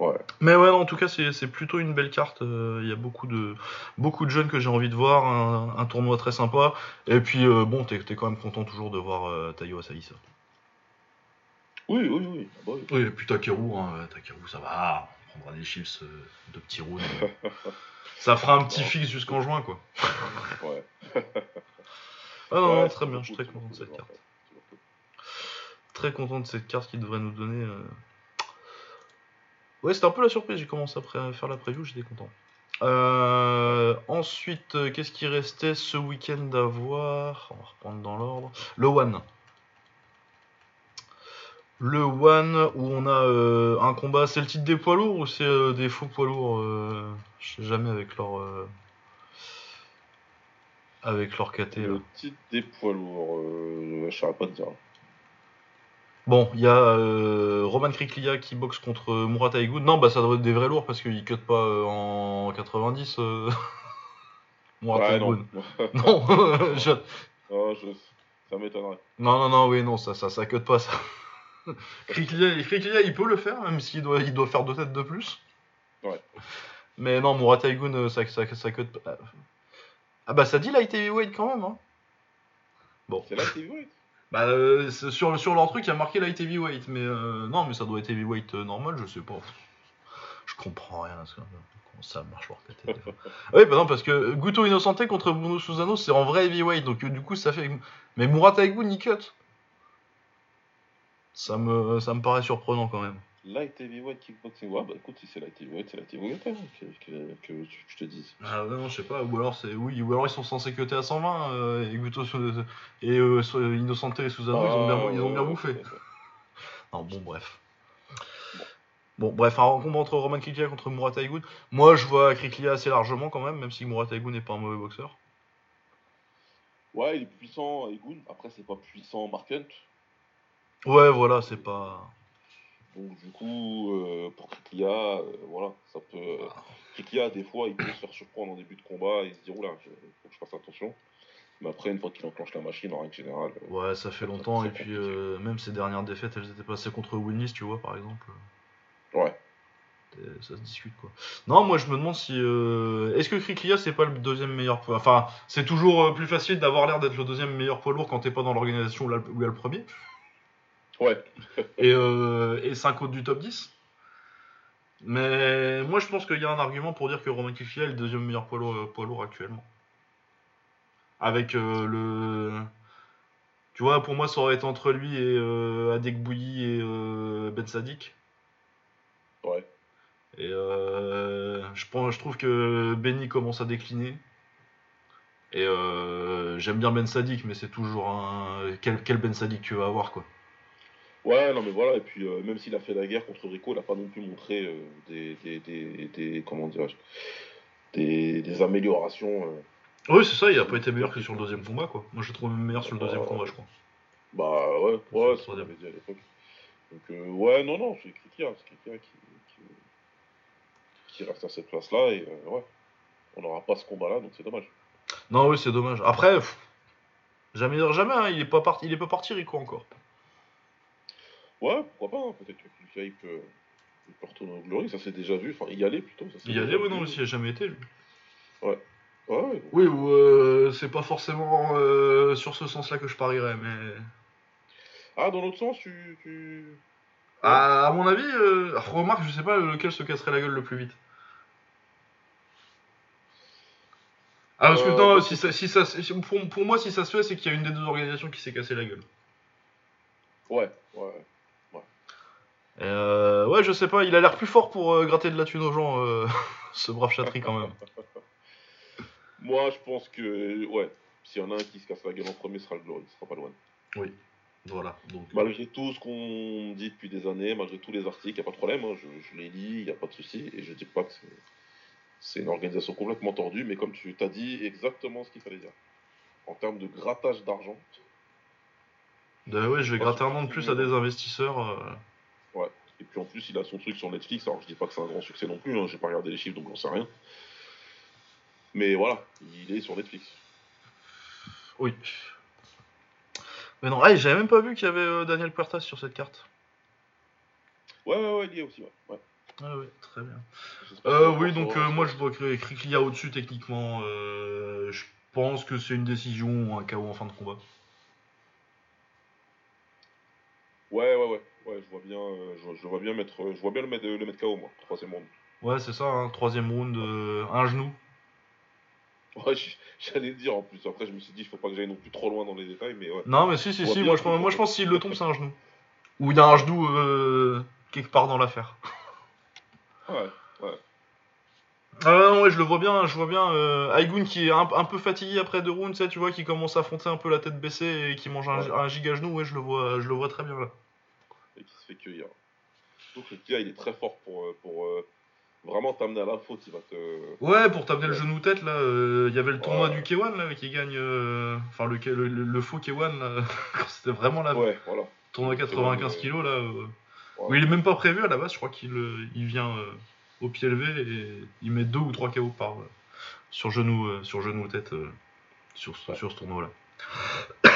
Ouais. Mais ouais, non, en tout cas, c'est plutôt une belle carte. euh, Il y a beaucoup de, beaucoup de jeunes que j'ai envie de voir, un, un tournoi très sympa. Et puis, euh, bon, t'es quand même content toujours de voir euh, Taiyo Asaïsa. Oui, oui, oui. Ah bah oui. Oui, et puis Takeru, hein, Takeru, ça va. On prendra des chiffres euh, de petits rounds. ça fera un petit Ouais. fixe jusqu'en juin, quoi. Ouais. Ah non, non, Ouais, très bien, je suis très content de cette carte. Très content de cette carte qui devrait nous donner. Ouais, c'était un peu la surprise. J'ai commencé à faire la preview, j'étais content. Euh, Ensuite, euh, qu'est-ce qui restait ce week-end à voir? On va reprendre dans l'ordre. Le One. Le One où on a euh, un combat. C'est le titre des poids lourds ou c'est des faux poids lourds Je sais jamais avec leur. Avec leur KT. Le titre des poids lourds, je saurais pas te dire. Bon, il y a euh, Roman Kriklia qui boxe contre Murat Aigoud. Non, bah ça devrait être des vrais lourds parce qu'il cut pas euh, en 90. Euh... Murat Ouais, non. Non, je- Ah, je- Ça m'étonnerait. non, non, non, oui, non, ça, ça, ça cut pas ça. Kriklia, Kriklia, il peut le faire, même s'il doit, il doit faire deux têtes de plus. Ouais. Mais non, Murat euh, ça, ça, ça cut pas. Ah bah ça dit light heavyweight quand même. Hein. Bon. C'est qu'il veut Bah, euh, sur, sur leur truc, il y a marqué light heavyweight, mais euh, non, mais ça doit être heavyweight euh, normal, je sais pas. Je comprends rien ça. Ça marche leur tête. Ah Oui, bah non, parce que Guto Innocenté contre Bruno Susano, c'est en vrai heavyweight, donc euh, du coup, ça fait. Mais Murat Aigoud, il cut. Ça me, ça me paraît surprenant quand même. Light heavyweight kickboxing. Ouais, bah écoute, si c'est light heavyweight, c'est light heavyweight, hein, que, que, je te dise. Ah ouais, non, je sais pas, ou alors c'est. Oui, ou alors ils sont censés cutter à 120, euh, et Guto et euh, Innocenté et Susano, ils, ont bien, ils ont bien Ah, bouffé. ouais. Non, bon, bref. Bon, bref, un combat entre Roman Kriklia contre Murat Aigoud. Moi, je vois Kriklia assez largement quand même, même si Murat Aigoud n'est pas un mauvais boxeur. Ouais, il est puissant, Egun. Après, c'est pas puissant, Mark Hunt. Ouais, voilà, c'est pas. Donc, du coup, euh, pour Kriklia, euh, voilà, ça peut. Kriklia, des fois, il peut se faire surprendre en début de combat et se dire, oula, faut que je fasse attention. Mais après, une fois qu'il enclenche la machine, en règle générale. euh, Ouais, ça fait longtemps, et puis même ses dernières défaites, elles étaient passées contre Winless, tu vois, par exemple. Ouais. Et Ça se discute quoi. Non, moi je me demande si. euh, Est-ce que Kriklia c'est pas le deuxième meilleur poids Enfin, c'est toujours plus facile d'avoir l'air d'être le deuxième meilleur poids lourd quand t'es pas dans l'organisation où il y a le premier. Ouais. et, euh, et 5 autres du top 10. Mais moi je pense qu'il y a un argument pour dire que Roman Kriklia est le deuxième meilleur poids lourd, poids lourd actuellement. Avec euh, le. Tu vois, pour moi ça aurait été entre lui et euh, Adek Bouilly et euh, Ben Sadik. Ouais. Et euh, je, pense, je trouve que Benny commence à décliner. Et euh, j'aime bien Ben Sadik, mais c'est toujours un. Quel, quel Ben Sadik tu vas avoir quoi. Ouais, non, mais voilà, et puis euh, même s'il a fait la guerre contre Rico, il a pas non plus montré euh, des, des, des, des- Comment dirais-je des, des améliorations. euh. Oui, c'est ça, il a pas été meilleur que sur le deuxième combat quoi. Moi je le trouve meilleur sur le deuxième combat, je crois. Bah ouais, ouais, c'est ce dit à l'époque. Donc ouais, non, non, c'est Krikia, c'est Krikia qui, qui, qui reste à cette place-là, et ouais, on n'aura pas ce combat-là, donc c'est dommage. Non, oui, c'est dommage. Après, pff, jamais dire jamais, hein, il est pas parti, il est pas parti Rico encore. Ouais, pourquoi pas, hein, peut-être que il peut, peut retourner au Glory, ça s'est déjà vu, enfin, y aller plutôt. Ça y a déjà des, oui, non, aussi, il a jamais été lui. Ouais, ouais, Oui, ou euh, c'est pas forcément euh, sur ce sens-là que je parierais, mais. Ah, dans l'autre sens, tu... tu... À, à mon avis, euh, remarque, je sais pas lequel se casserait la gueule le plus vite. Ah, parce que Euh, non, bah, si ça, si ça, pour, pour moi, si ça se fait, c'est qu'il y a une des deux organisations qui s'est cassé la gueule. Ouais, ouais. Euh, ouais, je sais pas, il a l'air plus fort pour euh, gratter de la thune aux gens, euh, ce brave chatri quand même. Moi, je pense que, ouais, s'il y en a un qui se casse la gueule en premier, ce sera le Glory, ce sera pas le One. Voilà. Donc, Malgré tout ce qu'on dit depuis des années, malgré tous les articles, il n'y a pas de problème, hein, je, je les lis, il n'y a pas de souci, et je dis pas que c'est, une organisation complètement tordue, mais comme tu t'as dit exactement ce qu'il fallait dire. En termes de grattage d'argent, euh, ouais, je vais gratter un an de plus à des investisseurs. Et puis en plus il a son truc sur Netflix, alors je dis pas que c'est un grand succès non plus, hein, j'ai pas regardé les chiffres donc j'en sais rien. Mais voilà, il est sur Netflix. Oui. Mais non, ah, j'avais même pas vu qu'il y avait euh, Daniel Puertas sur cette carte. Ouais, ouais, ouais, il y est aussi, ouais. ouais. Ah oui, très bien. Euh, qu'il oui, donc euh, moi je vois que Kriklia au-dessus techniquement. euh, je pense que c'est une décision ou un KO en fin de combat. Ouais, ouais, ouais, ouais, je vois bien, euh, je, je vois bien mettre, je vois bien le mettre, le mettre KO moi, troisième round. Ouais, c'est ça, hein, troisième round, euh, un genou. Ouais, j'allais dire en plus. Après, je me suis dit, il faut pas que j'aille non plus trop loin dans les détails, mais ouais. Non, mais si, si, si, moi je, moi je pense que s'il le tombe, c'est un genou. Ou il y a un genou euh, quelque part dans l'affaire. Ouais, Ah non, ouais, je le vois bien, je vois bien euh, Aigun qui est un, un peu fatigué après deux rounds, tu vois, qui commence à affronter un peu la tête baissée et qui mange un, Ouais. un giga genou, ouais, je le vois, je le vois très bien là. Et qui se fait cueillir. Donc le gars, il est très fort pour, euh, pour euh, vraiment t'amener à la faute. Il va te. Ouais, pour t'amener le genou tête, là, euh, il y avait le tournoi Ouais. du K1 là, qui gagne, enfin le, le, faux K1 là, quand c'était vraiment la Ouais, voilà. tournoi 95 Ouais. kilos là, Ouais. où il est même pas prévu à la base, je crois qu'il il vient euh, au pied levé et il met deux ou trois KO par euh, sur genou, euh, sur genou tête sur, Ouais. sur ce tournoi là.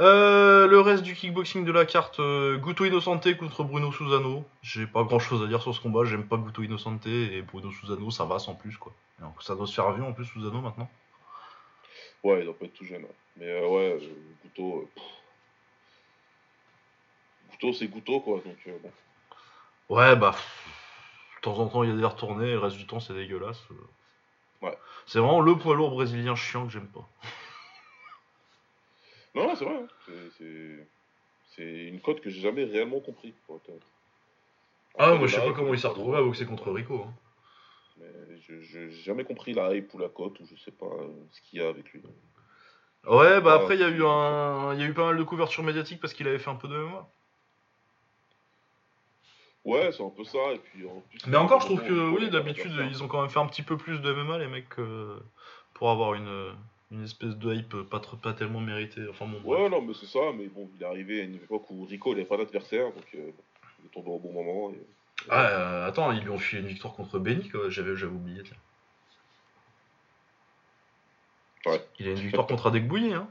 Euh, le reste du kickboxing de la carte, euh, Guto Innocente contre Bruno Susano. J'ai pas grand chose à dire sur ce combat, j'aime pas Guto Innocente et Bruno Susano ça va sans plus quoi. Alors, ça doit se faire vieux en plus Susano maintenant. Ouais, il doit pas être tout jeune. ouais. Mais euh, ouais, euh, pff. Couteau, c'est Couteau, quoi. Donc, bon. Ouais bah de temps en temps il y a des retournées, le reste du temps c'est dégueulasse. Ouais. C'est vraiment le poids lourd brésilien chiant que j'aime pas. Non, c'est vrai. hein. C'est- une cote que j'ai jamais réellement compris. pour être. Ah moi je sais pas comment il s'est retrouvé à boxer contre Rico. hein. Mais je j'ai jamais compris la hype ou la cote ou je sais pas euh, ce qu'il y a avec lui. Ouais bah Ah, après il y a eu un, il y a eu pas mal de couverture médiatique parce qu'il avait fait un peu de MMA. Ouais, c'est un peu ça. Et puis, en plus, Mais encore, je trouve que oui, d'habitude, ils ont quand même fait un petit peu plus de MMA, les mecs, euh, pour avoir une, une espèce de hype pas, trop- pas tellement méritée. Enfin, bon, bref. Ouais, non, mais c'est ça. Mais bon, il est arrivé à une époque où Rico il avait pas d'adversaire. Donc, euh, il est tombé au bon moment. et- Ah, euh, attends, ils lui ont filé une victoire contre Benny, quoi. J'avais, j'avais oublié, tiens. Ouais. Il a une victoire contre Adekbouyi, hein.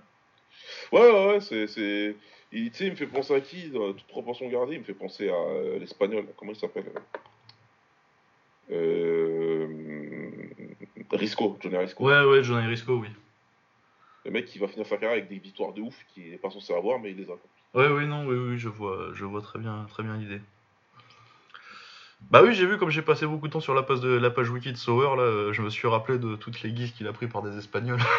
Ouais, ouais, ouais, c'est. c'est... Il, il me fait penser à qui, dans toute proportion gardée Il me fait penser à euh, l'espagnol, comment il s'appelle euh... Risco, Johnny Risco. Ouais, ouais, Johnny Risco, oui. Le mec qui va finir sa carrière avec des victoires de ouf qu'il n'est pas censé avoir, mais il les a. Ouais, oui, non, oui, oui, je vois, je vois très bien, très bien l'idée. Bah oui, j'ai vu comme j'ai passé beaucoup de temps sur la page de la page wiki de Sauer, là, euh, je me suis rappelé de toutes les guises qu'il a pris par des Espagnols.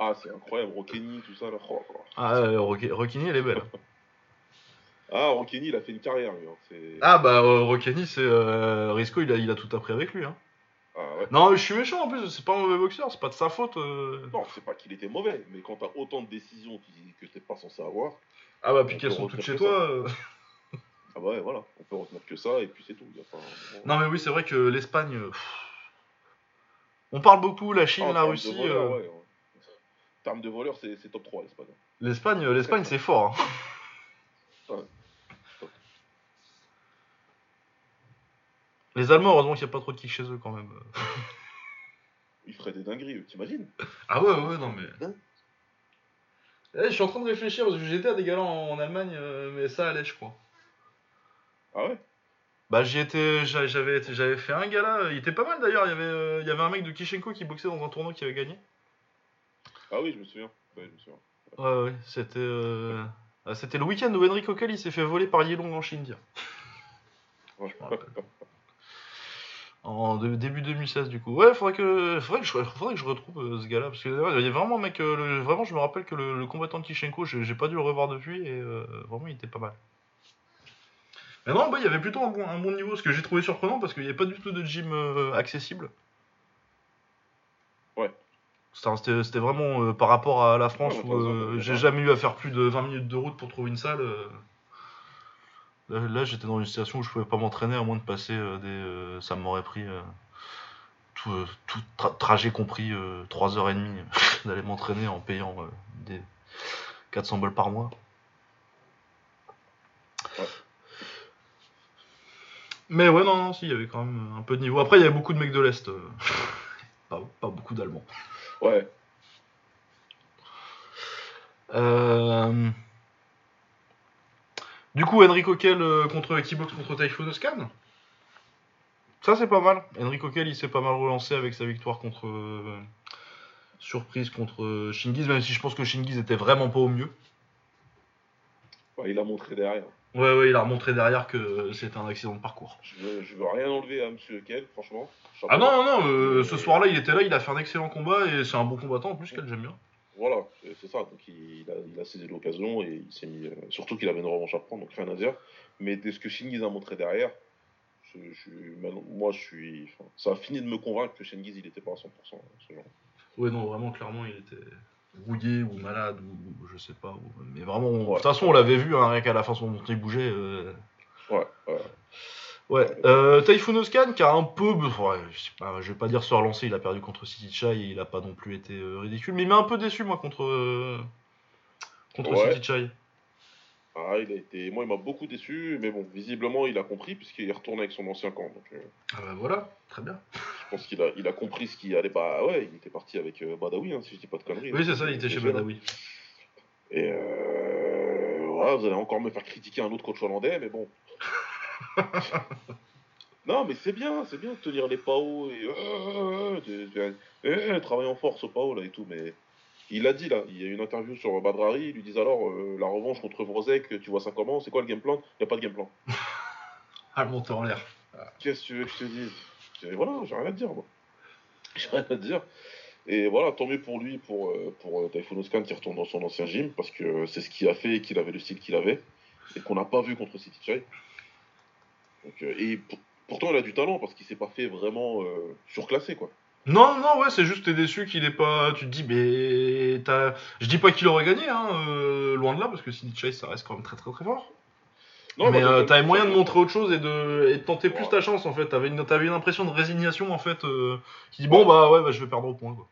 Ah, c'est incroyable, Rokeni, tout ça là. Oh, oh. Ah, euh, Roquini, elle est belle. Ah, Rokeni, il a fait une carrière, lui. hein. Ah bah euh, Rockany c'est euh, Risco il a, il a tout appris avec lui hein. Ah, ouais. Non je suis méchant en plus, c'est pas un mauvais boxeur, c'est pas de sa faute. euh. Non, c'est pas qu'il était mauvais, mais quand t'as autant de décisions qui- que t'es pas censé avoir, Ah bah puis qu'elles sont toutes chez toi. euh. ah bah ouais, voilà, on peut retenir que ça, et puis c'est tout. Non mais oui c'est vrai que l'Espagne... euh. On parle beaucoup, la Chine, la Russie... euh, ouais. En termes de voleurs, c'est top 3 l'Espagne. L'Espagne l'Espagne c'est fort. hein. Ouais. Les Allemands heureusement qu'il n'y a pas trop de kick chez eux quand même. Ils feraient des dingueries, t'imagines Ah ouais ouais non mais... Hein Eh, je suis en train de réfléchir parce que j'étais à des galas en, en Allemagne euh, mais ça allait je crois. Ah ouais Bah j'y étais, j'a- j'avais, j'avais fait un gala, il était pas mal d'ailleurs, il y avait, euh, il y avait un mec de Kishenko qui boxait dans un tournoi qui avait gagné. Ah oui, je me souviens. Ouais, je me souviens. Ouais, ouais, c'était, euh, ah, c'était le week-end où Henry Coquel il s'est fait voler par Yelong en Chine, tiens. Ouais. me rappelle. En début 2016 du coup. Ouais, faudrait que, faudrait que, je, faudrait que je retrouve euh, ce gars-là parce que ouais, y a vraiment un mec, euh, le- vraiment je me rappelle que le, le combattant Kishenko, j'ai, pas dû le revoir depuis et euh, vraiment il était pas mal. Mais non, bah il y avait plutôt un bon, un bon niveau, ce que j'ai trouvé surprenant parce qu'il n'y avait pas du tout de gym accessible. Ouais. C'était vraiment par rapport à la France Ouais, où j'ai jamais eu à faire plus de 20 minutes de route pour trouver une salle. Euh. Là, là, j'étais dans une situation où je pouvais pas m'entraîner à moins de passer euh, des. euh, ça m'aurait pris euh, tout, euh, tout tra- trajet compris 3h30 d'aller m'entraîner en payant euh, des 400 balles par mois. Ouais. Mais ouais, non, non, si, il y avait quand même un peu de niveau. Après, il y avait beaucoup de mecs de l'Est. euh, pas, pas beaucoup d'Allemands. Ouais. Euh, Du coup, Henry Coquel euh, contre Kickbox contre Typhoon Oscan. Ça, c'est pas mal. Henry Coquel, il s'est pas mal relancé avec sa victoire contre. euh, Surprise contre euh, Shingiz, même si je pense que Shingiz était vraiment pas au mieux. Il a montré derrière. Ouais, ouais, il a remontré derrière que c'était un accident de parcours. Je veux, je veux rien enlever à Monsieur Kel, franchement. Ah non, non, non, euh, ce soir-là, il était là, il a fait un excellent combat et c'est un bon combattant en plus qu'elle j'aime bien. Voilà, c'est ça. Donc il, il a, il a saisi l'occasion et il s'est mis. euh, surtout qu'il avait une revanche à prendre, donc rien à dire. Mais dès ce que Shingiz a montré derrière, je, je, moi je suis. ça a fini de me convaincre que Shingiz il était pas à 100%. Ce genre. Ouais, non, vraiment, clairement, il était rouillé ou malade ou je sais pas. ou- Mais vraiment, de Ouais. toute façon, on l'avait vu, hein, rien qu'à la façon dont il bougeait. euh, Ouais, ouais. Ouais, euh, Typhoon Oscan qui a un peu. Ouais, je, sais pas, je vais pas dire se relancer, il a perdu contre City Chai et il a pas non plus été euh, ridicule, mais il m'a un peu déçu, moi, contre. euh, contre Ouais. City Chai. Ah, il a été. Moi il m'a beaucoup déçu, mais bon, visiblement il a compris puisqu'il est retourné avec son ancien camp. Donc euh, Ah bah voilà, très bien. je pense qu'il a, il a compris ce qui allait. Bah ouais, il était parti avec Badawi, hein, si je dis pas de conneries. Oui, c'est ça, il était chez. Badawi. Et voilà, vous allez encore me faire critiquer un autre coach hollandais, mais bon. non, mais c'est bien, c'est bien de tenir les PAO et euh, de- de- euh, travailler en force au PAO là et tout, mais il a dit là, il y a une interview sur Badrari, ils lui disent alors euh, la revanche contre Vrozek, tu vois ça comment C'est quoi le game plan? Il n'y a pas de game plan. Ah, le monteur en l'air. Qu'est-ce que tu veux que je te dise? Et Voilà, j'ai rien à te dire moi. J'ai rien à te dire. Et voilà, tant mieux pour lui, pour, euh, pour euh, Typhoon Oscan qui retourne dans son ancien gym, parce que euh, c'est ce qui a fait qu'il avait le style qu'il avait, et qu'on n'a pas vu contre City Chai. Donc, euh, et pour- pourtant, il a du talent, parce qu'il s'est pas fait vraiment euh, surclassé, quoi. Non, non, ouais, c'est juste t'es déçu qu'il ait pas. Tu te dis, mais t'as. Je dis pas qu'il aurait gagné, hein, euh, loin de là, parce que City Chase ça reste quand même très très très fort. Non, mais moi, euh, t'avais moyen de montrer autre chose et de, et de tenter plus ta chance en fait. T'avais une, t'avais une impression de résignation en fait, euh, qui dit bon bah ouais, bah, je vais perdre au point quoi.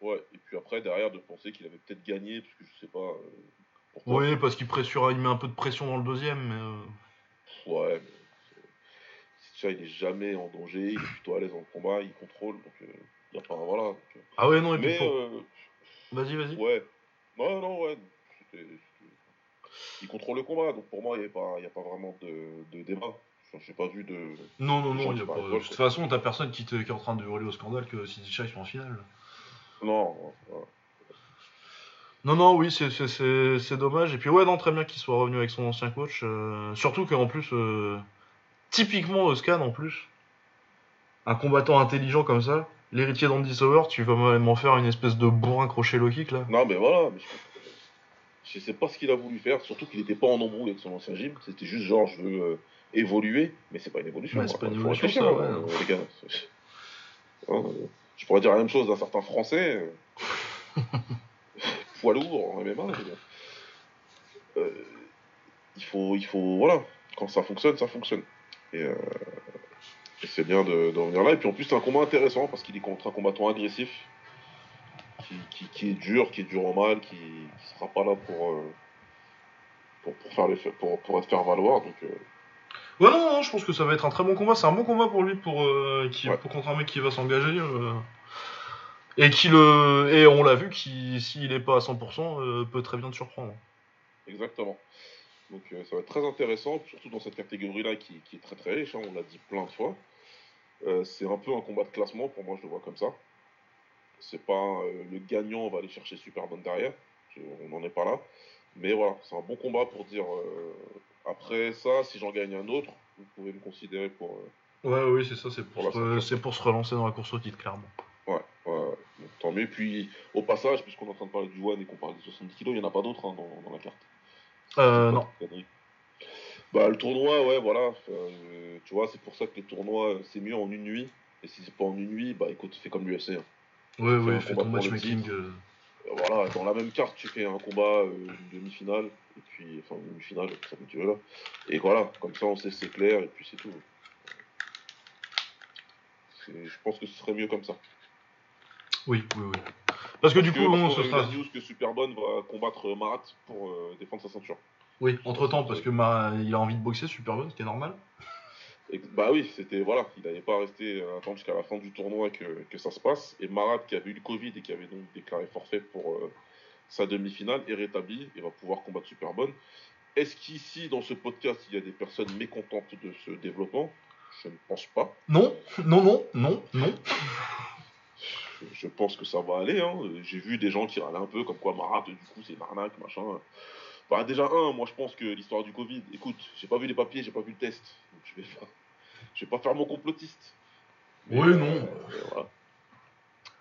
Ouais, et puis après, derrière, de penser qu'il avait peut-être gagné, parce que je sais pas. Oui, parce qu'il pressure, il met un peu de pression dans le deuxième, mais. euh, Ouais, mais Chai, il est jamais en danger, il est plutôt à l'aise dans le combat, il contrôle, donc euh, y a pas. Voilà. donc, euh, Ah ouais, non, et puis Mais, euh, Vas-y, vas-y. Ouais. Non, non, ouais. Il contrôle le combat, donc pour moi, il n'y a, pas- il y a pas vraiment de, de débat. J'ai pas vu de. Non, non, non, y a pas... de toute façon, t'as personne qui, te... qui est en train de hurler au scandale que City Chase soit en finale. Non. Non, non, oui, c'est- dommage. Et puis, ouais, non, très bien qu'il soit revenu avec son ancien coach. euh, Surtout qu'en plus, euh, typiquement Oscan, en plus, un combattant intelligent comme ça, l'héritier d'Andy Sauer, tu vas m'en faire une espèce de bourrin crochet low kick là. Non, mais voilà. Mais je... je sais pas ce qu'il a voulu faire, surtout qu'il n'était pas en embrouille avec son ancien gym. C'était juste genre, je veux euh, évoluer, mais c'est pas une évolution. Ouais, c'est pas une évolution, réfléchir, ça, ouais. hein, les gars. C'est- Hein, euh, je pourrais dire la même chose d'un certain français. euh, poids lourd en MMA. mais bon. Euh, il faut, il faut, voilà, quand ça fonctionne, ça fonctionne. Et, euh, et c'est bien de, de revenir là. Et puis en plus, c'est un combat intéressant parce qu'il est contre un combattant agressif, qui, qui, qui est dur, qui est dur au mal, qui, qui sera pas là pour, euh, pour, pour faire les, pour, pour être faire valoir. Donc, euh, Ouais, non, non, je pense que ça va être un très bon combat. C'est un bon combat pour lui, pour, euh, qui, Ouais. pour contre un mec qui va s'engager. euh, et qui le. Et on l'a vu, qui, s'il est pas à 100%, euh, peut très bien te surprendre. Exactement. Donc euh, ça va être très intéressant, surtout dans cette catégorie-là qui, qui est très très riche, hein, on l'a dit plein de fois. Euh, c'est un peu un combat de classement, pour moi je le vois comme ça. C'est pas euh, le gagnant va aller chercher Superman derrière, on n'en est pas là. Mais voilà, c'est un bon combat pour dire après ça, si j'en gagne un autre, vous pouvez me considérer pour. Ouais, oui, c'est ça, c'est pour, se- pour se relancer dans la course au titre, clairement. ouais, ouais, ouais. Donc, tant mieux. Puis au passage, puisqu'on est en train de parler du One et qu'on parle des 70 kilos, il n'y en a pas d'autres hein, dans, dans la carte. Euh, non. Bah, le tournoi, ouais, voilà. euh, tu vois, c'est pour ça que les tournois, euh, c'est mieux en une nuit. Et si c'est pas en une nuit, bah écoute, fais comme l'UFC. hein. Ouais, Fais ouais, fais ton matchmaking. euh, Voilà, dans la même carte, tu fais un combat, une demi-finale, et puis, enfin, une demi-finale, ça comme tu veux là. Et voilà, comme ça, on sait c'est clair, et puis c'est tout. Je pense que ce serait mieux comme ça. Oui, oui, oui. Parce que du coup, on se sera. news que Superbone va combattre Marat pour euh, défendre sa ceinture. Oui, entre temps, parce que ma... il a envie de boxer super bon, ce qui est normal. Et, bah oui, c'était voilà, il n'allait pas rester à attendre jusqu'à la fin du tournoi que, que ça se passe. Et Marat, qui avait eu le Covid et qui avait donc déclaré forfait pour euh, sa demi-finale, est rétabli et va pouvoir combattre Superbone. Est-ce qu'ici, dans ce podcast, il y a des personnes mécontentes de ce développement? Je ne pense pas. Non, non, non, non, non. Je, pense que ça va aller. hein. J'ai vu des gens qui râlaient un peu, comme quoi Marat, du coup, c'est une arnaque, machin. Bah, déjà, un, moi je pense que l'histoire du Covid, écoute, j'ai pas vu les papiers, j'ai pas vu le test. Donc je vais pas, je vais pas faire mon complotiste. Mais, Oui, non. mais voilà.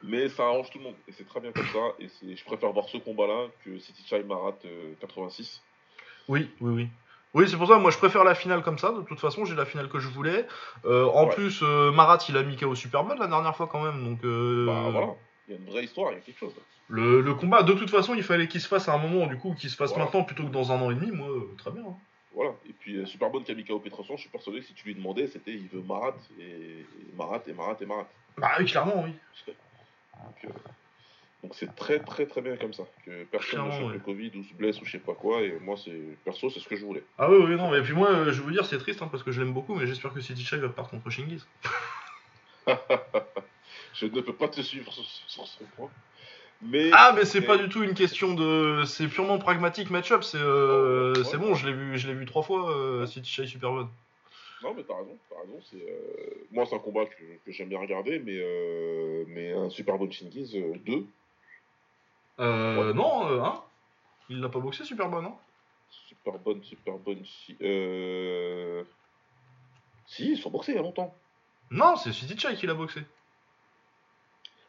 Mais ça arrange tout le monde. Et c'est très bien comme ça. Et c'est- je préfère voir ce combat-là que City Chai Marat euh, 86. Oui, oui, oui. Oui, c'est pour ça, moi je préfère la finale comme ça. De toute façon, j'ai la finale que je voulais. Euh, en Ouais. plus, euh, Marat il a mis KO Superman la dernière fois quand même. Donc, euh, Bah voilà, il y a une vraie histoire, il y a quelque chose. le, le combat, de toute façon, il fallait qu'il se fasse à un moment, du coup, qu'il se fasse Voilà. maintenant plutôt que dans un an et demi. Moi, euh, très bien. hein. Voilà. Et puis Superbone qui a mis KO Peterson, je suis persuadé que si tu lui demandais, c'était il veut Marat et, et Marat et Marat et Marat. Bah oui, clairement, oui. Donc, donc c'est très très très bien comme ça. Que personne Clairement, ne chope ouais. le Covid ou se blesse ou je sais pas quoi. Et moi, c'est perso, c'est ce que je voulais. Ah oui, oui, non, mais puis moi, euh, je veux vous dire, c'est triste hein, parce que je l'aime beaucoup, mais j'espère que City Chai va perdre contre Shingiz. Je ne peux pas te suivre sur, sur ce point. Mais Ah, mais c'est pas du tout une question de. C'est purement pragmatique match-up. C'est euh, Oh, ouais, c'est ouais. bon, je l'ai vu, je l'ai vu trois fois, euh, City Chai Superbone. Non, mais t'as raison, t'as raison. C'est, euh, Moi, c'est un combat que, que j'aime bien regarder, mais, euh, mais un super bon Chingiz 2. Euh, Ouais. non, euh, hein Il l'a pas boxé Superbone, hein Super bonne, super bonne. Si, euh... si, ils sont boxés il y a longtemps. Non, c'est City Chai qui l'a boxé.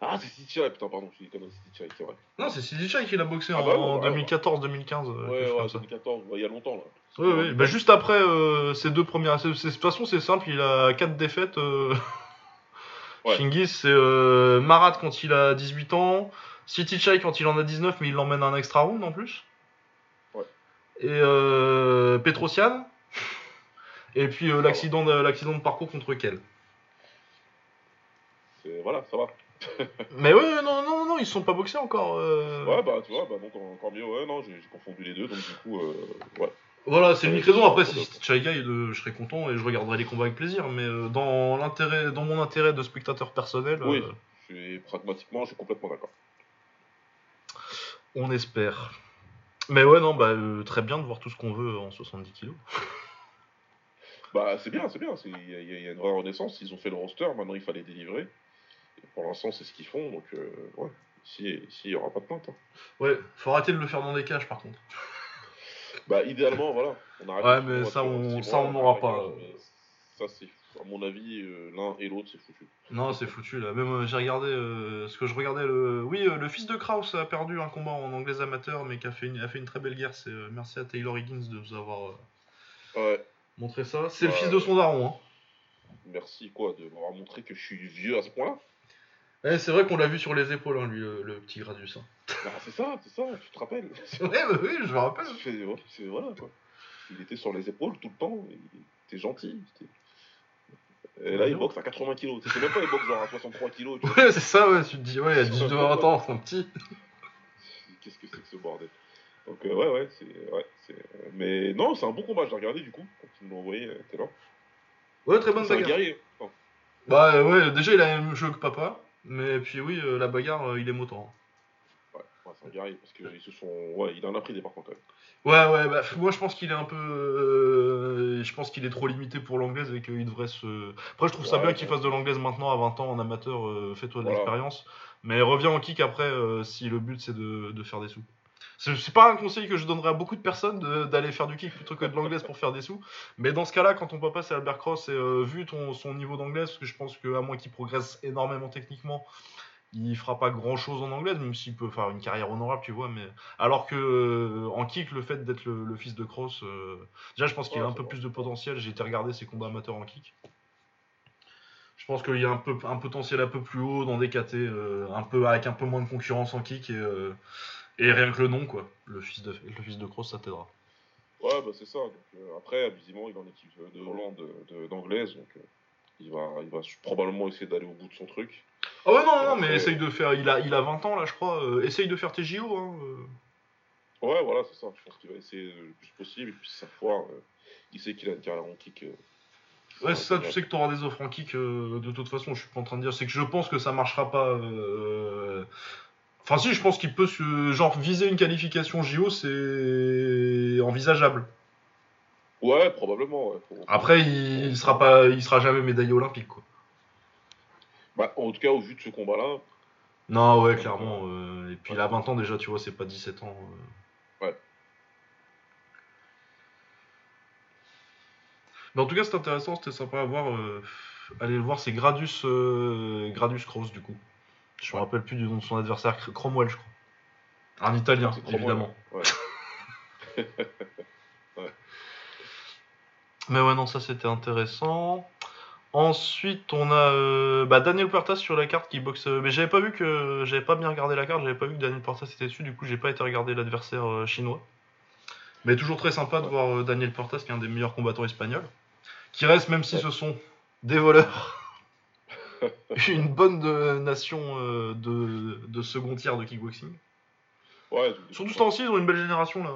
Ah, c'est City Chai, putain, pardon, je suis connu, City Chai, c'est vrai. Non, c'est City Chai qui l'a boxé Ah en, bah ouais, en ouais, 2014-2015. euh, Ouais, ouais, comme ça. 2014, ouais, il y a longtemps là. Oui, oui. Bah, juste après euh, ces deux premières. De toute façon, c'est simple, il a quatre défaites. Ouais. C'est euh, Marat quand il a 18 ans, City Chai quand il en a 19, mais il l'emmène à un extra round en plus. Ouais. Et euh, Petrosian. Et puis euh, l'accident de, l'accident de parcours contre Kel. C'est- Voilà, ça va. Mais ouais, non, non, non, ils se sont pas boxés encore. euh. Ouais, bah tu vois, bah donc encore mieux, ouais, non, j'ai j'ai confondu les deux, donc du coup, euh, ouais. Voilà, c'est l'unique raison. Après, si c'était Chai Guy, euh, je serais content et je regarderai les combats avec plaisir. Mais euh, dans l'intérêt, dans mon intérêt de spectateur personnel, Oui. euh, Je suis, pragmatiquement, je suis complètement d'accord. on espère. Mais ouais, non, bah euh, très bien de voir tout ce qu'on veut en 70 kilos. Bah c'est bien, c'est bien, il y, a- il y a une vraie renaissance, ils ont fait le roster, maintenant il fallait délivrer. Et pour l'instant, c'est ce qu'ils font, donc euh, ouais, ici, ici, il n'y aura pas de plainte. hein. Ouais, faut arrêter de le faire dans des cages par contre. Bah idéalement, voilà. On arrête Ouais, mais ça, on- ça, on n'aura pas. Ça, c'est, à mon avis, euh, l'un et l'autre, c'est foutu. Non, c'est foutu là. Même euh, j'ai regardé euh, ce que je regardais. Le... Oui, euh, le fils de Kraus a perdu un combat en anglais amateur, mais qui a fait une, a fait une très belle guerre. C'est euh, merci à Taylor Higgins de nous avoir Ouais, montré ça. C'est le Ouais. fils de son daron. Hein. merci quoi, de m'avoir montré que je suis vieux à ce point-là. Ouais, c'est vrai qu'on l'a vu sur les épaules, hein, lui, le, le petit Gradius. hein. Bah c'est ça, c'est ça, tu te rappelles. Ouais, bah oui, je me rappelle. C'est- voilà quoi. Il était sur les épaules tout le temps, il était gentil. Et là, il boxe à 80 kilos. C'est même pas, il boxe genre à 63 kilos. tu vois. Ouais, c'est ça, ouais. Tu te dis, ouais, à 19 ans, c'est un petit. Qu'est-ce que c'est que ce bordel? Donc, euh, ouais, ouais, c'est. Ouais, c'est- Mais non, c'est un bon combat, je l'ai regardé du coup. Quand tu me l'as envoyé, euh, t'es là. Ouais, très bonne un bagarre. guerrier. Enfin, Bah ouais, déjà il a le même jeu que papa, mais puis oui, euh, la bagarre, euh, il est motant. ouais, ouais, c'est un guerrier parce qu'ils se sont. Ouais, il en a pris des par contre. Ouais, ouais, bah moi je pense qu'il est un peu. euh, je pense qu'il est trop limité pour l'anglaise et qu'il devrait se. Après, je trouve ça Ouais, bien qu'il fasse de l'anglaise maintenant à 20 ans en amateur, fais-toi de Voilà. l'expérience. Mais reviens en kick après si le but c'est de, de faire des sous. C'est pas un conseil que je donnerais à beaucoup de personnes de- d'aller faire du kick plutôt que de l'anglaise pour faire des sous. Mais dans ce cas-là, quand ton papa c'est Albert Cross et euh, vu ton, son niveau d'anglaise, parce que je pense qu'à moins qu'il progresse énormément techniquement, il fera pas grand chose en anglaise, même s'il peut faire une carrière honorable, tu vois. Mais alors que euh, en kick, le fait d'être le, le fils de Cross, euh, déjà je pense qu'il Ouais, a un peu plus de potentiel. J'ai été regarder ses combats amateurs en kick. Je pense qu'il y a un, peu, un potentiel un peu plus haut dans des KT, euh, un peu, avec un peu moins de concurrence en kick et, et rien que le nom, quoi. Le fils de, le fils de Cross, ça t'aidera. Ouais, bah c'est ça. Donc, euh, après, visiblement, il est en équipe de Hollande, de- d'anglaise, donc euh, il, va, il va probablement essayer d'aller au bout de son truc. Ah ouais, non, non, mais essaye de faire. Il a, il a 20 ans là, je crois. euh, essaye de faire tes JO. Hein, euh. Ouais, voilà, c'est ça. Je pense qu'il va essayer le plus possible, et puis si ça foire, euh, il sait qu'il a une carrière en kick. euh, Ouais, c'est ça, tu sais que tu auras des offres en kick euh, de toute façon, je suis pas en train de dire. C'est que je pense que ça marchera pas. euh, Enfin, si, je pense qu'il peut se. Genre, viser une qualification JO, c'est envisageable. Ouais, probablement. Ouais. Après, il, il sera pas, il sera jamais médaillé olympique, quoi. Bah, en tout cas, au vu de ce combat-là, Non, ouais, clairement. euh, Et puis, il a 20 ans déjà, tu vois, c'est pas 17 ans. euh. Ouais. Mais en tout cas, c'est intéressant, c'était sympa à voir. euh, Allez le voir, c'est Gradus, Gradus Cross, du coup. Je me rappelle plus du nom de son adversaire, Cr- Cromwell, je crois. Un italien, Cromwell, évidemment. ouais. Mais ouais, non, ça c'était intéressant. Ensuite, on a euh, bah, Daniel Puertas sur la carte qui boxe. euh, mais j'avais pas vu que j'avais pas bien regardé la carte, j'avais pas vu que Daniel Puertas était dessus, du coup j'ai pas été regarder l'adversaire euh, chinois. Mais toujours très sympa de voir Daniel Puertas qui est un des meilleurs combattants espagnols, qui reste même si ce sont des voleurs. Une bonne nation euh, de, de second tiers de kickboxing. ouais. Surtout ce temps-ci, ils ont une belle génération là.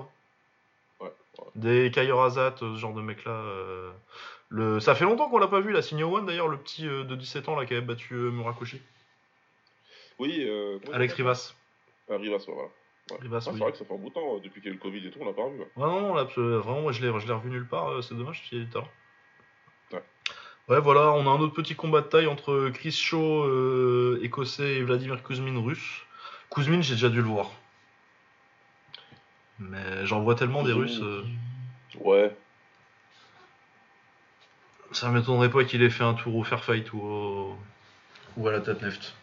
Ouais, ouais. Des Kayor Azat, euh, ce genre de mec là. Le... Ça fait longtemps qu'on l'a pas vu, la Signo One d'ailleurs, le petit euh, de 17 ans là qui avait battu euh, Murakoshi. Oui, euh, Alex Rivas. Ah, Rivas, voilà. Ouais. Rivas, Ah, oui. C'est vrai que ça fait un bout de temps, euh, depuis qu'il y a eu le Covid et tout, on l'a pas revu. ouais. Non, non, là, euh, vraiment, moi je l'ai, je l'ai revu nulle part, euh, c'est dommage s'il était là. Ouais. Ouais, voilà, on a un autre petit combat de taille entre Chris Shaw, euh, écossais, et Vladimir Kuzmin, russe. Kuzmin, j'ai déjà dû le voir. Mais j'en vois tellement des. Russes. euh, Ouais. Ça m'étonnerait pas qu'il ait fait un tour au Fair Fight ou, au- ou à la tête Neft.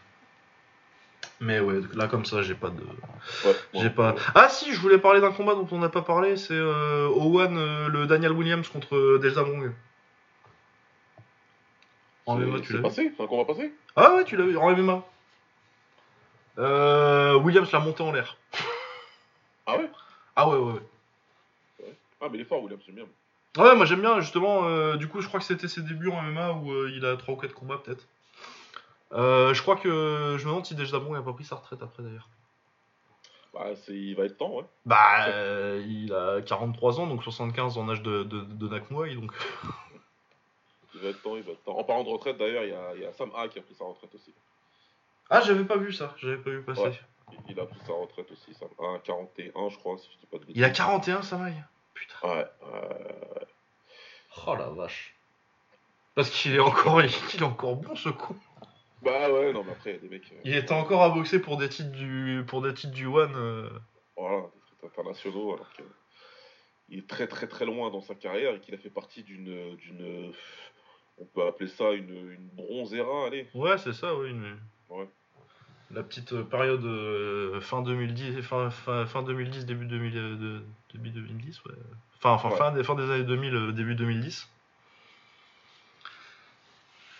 Mais ouais, là comme ça, j'ai pas de. ouais. J'ai ouais. pas. Ah si, je voulais parler d'un combat dont on n'a pas parlé, c'est euh, Owen, euh, le Daniel Williams contre euh, Dejamong. En MMA, tu l'as passé C'est un combat passé Ah ouais, tu l'as vu, en MMA. Euh, Williams l'a monté en l'air. Ah ouais? Ah ouais, ouais, ouais. Ah, mais il est fort, William, j'aime bien. Ouais, moi j'aime bien justement. euh, du coup, je crois que c'était ses débuts en MMA où euh, il a 3 ou 4 combats peut-être. Euh, je crois que je me demande si Dejamong a pas pris sa retraite après d'ailleurs. Bah, c'est... il va être temps, ouais. Bah, euh, il a 43 ans, donc 75 en âge de, de, donc. Il va être temps, il va être temps. En parlant de retraite, d'ailleurs, il y a, il y a Sam A qui a pris sa retraite aussi. Ah, j'avais pas vu ça, j'avais pas vu passer. Ouais. Il- a pris sa retraite aussi, Sam A, 41, je crois, si je dis pas de bêtises. Il a 41, Samaï Putain. Ouais, ouais. Oh la vache. Parce qu'il est encore, il est encore bon ce con. Bah ouais, non, mais après, il y a des mecs. euh, Il était encore à boxer pour des titres du, pour des titres du One. euh. Voilà, des titres internationaux, alors que. Il est très très très loin dans sa carrière et qu'il a fait partie d'une. On peut appeler ça une, une bronze era, allez. Ouais, c'est ça, oui. une- Ouais. La petite euh, période euh, fin 2010, fin, fin, fin 2010, début, 2000, euh, de- début 2010, ouais. Enfin, enfin Ouais. fin, des, fin des années 2000, euh, début 2010.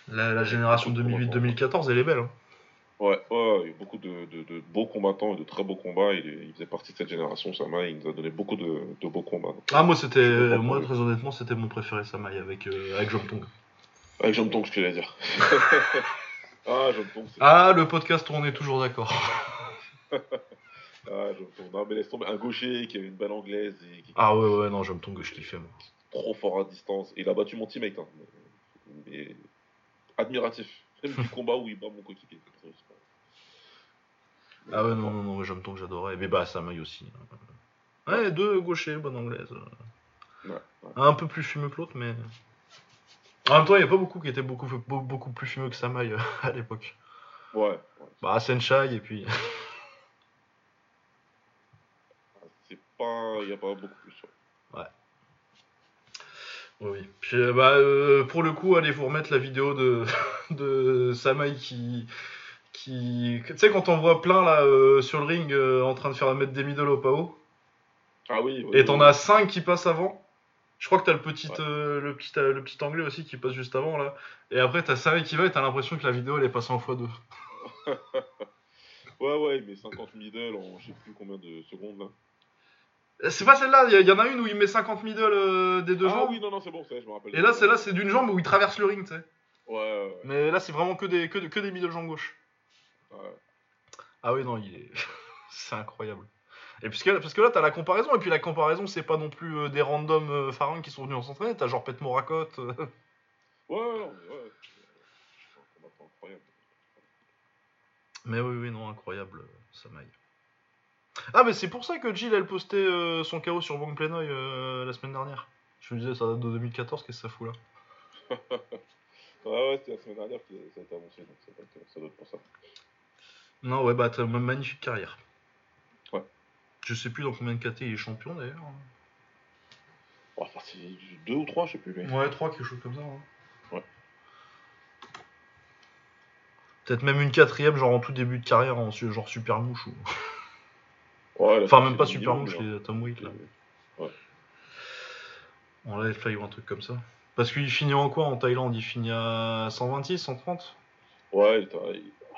La, la génération 2008-2014, elle est belle. Hein. Ouais, ouais, il y a beaucoup de, de, de beaux combattants et de très beaux combats. Il, faisait partie de cette génération, Sama, il nous a donné beaucoup de, de beaux combats. Ah, moi, c'était, moi, très honnêtement, c'était mon préféré, Samaï, avec, euh, avec Tong. Avec Jean Tong, ce que j'allais dire. ah, Jean Tong, c'est. Ah, le podcast, on est toujours d'accord. Ah, Jean Tong. Non, mais laisse tomber. Un gaucher qui a une balle anglaise et qui Ah ouais, ouais, non, Jom Tong, je kiffais, moi. trop fort à distance. Et il a battu mon teammate. Hein. Mais, mais admiratif. Même du combat où il bat mon coéquipier. Ah ouais, non, non, non, Jom Tong, j'adorais. Et bah, Samaï aussi. Ouais, deux gauchers, bonne anglaise. Ouais, ouais. Un peu plus fumeux que l'autre, mais. En même temps, il n'y a pas beaucoup qui étaient beaucoup, beau- beaucoup plus fumeux que Samaï euh, à l'époque. Ouais, ouais. Bah, Senshai, et puis. C'est pas. Il n'y a pas beaucoup plus. ouais. Oui, oui. Puis, euh, bah, euh, pour le coup, allez vous remettre la vidéo de, de Samaï qui. qui... Tu sais, quand on voit plein là sur le ring en train de faire mettre des middle au PAO, Ah oui. oui, et t'en oui. as 5 qui passent avant, Je crois que t'as le petit, Ouais. euh, le, petit, euh, le petit anglais aussi qui passe juste avant là. Et après t'as Sarri qui va et t'as l'impression que la vidéo elle est passée en x2. Ouais, ouais, il met 50 middle en je sais plus combien de secondes là. C'est pas celle-là, il y, y en a une où il met 50 middle euh, des deux ah jambes. oui, non, non, c'est bon, ça, je me rappelle. Et là, celle-là, c'est d'une jambe où il traverse le ring, tu sais. Ouais, ouais, ouais. Mais là, c'est vraiment que des, que, que des middle jambe gauche. ouais. Ah oui, non, il est. c'est incroyable. Et puisque, parce que là, t'as la comparaison, et puis la comparaison, c'est pas non plus euh, des random euh, qui sont venus s'entraîner, t'as genre Pet Moracotte. euh. Ouais, ouais, ouais. Incroyable. Mais oui, oui, non, incroyable, euh, ça maille. Ah, mais c'est pour ça que Jill, elle postait euh, son chaos sur Bang Plenoy euh, la semaine dernière. Je me disais, ça date de 2014, qu'est-ce que ça fout là? Ouais, ouais, c'était la semaine dernière que ça a été annoncé, donc ça doit être pour ça. Non, ouais, bah, t'as une magnifique carrière. Ouais. Je sais plus dans combien de KT il est champion d'ailleurs. Bon, enfin, c'est deux ou trois, je sais plus. Mais... Ouais, 3, quelque chose comme ça. hein. Ouais. Peut-être même une quatrième, genre en tout début de carrière, en su- genre super mouche. Ou... Ouais, Enfin, même pas super mouche, les Tom Wick là. euh, En live fly ou un truc comme ça. Parce qu'il finit en quoi en Thaïlande? Il finit à 126, 130 Ouais,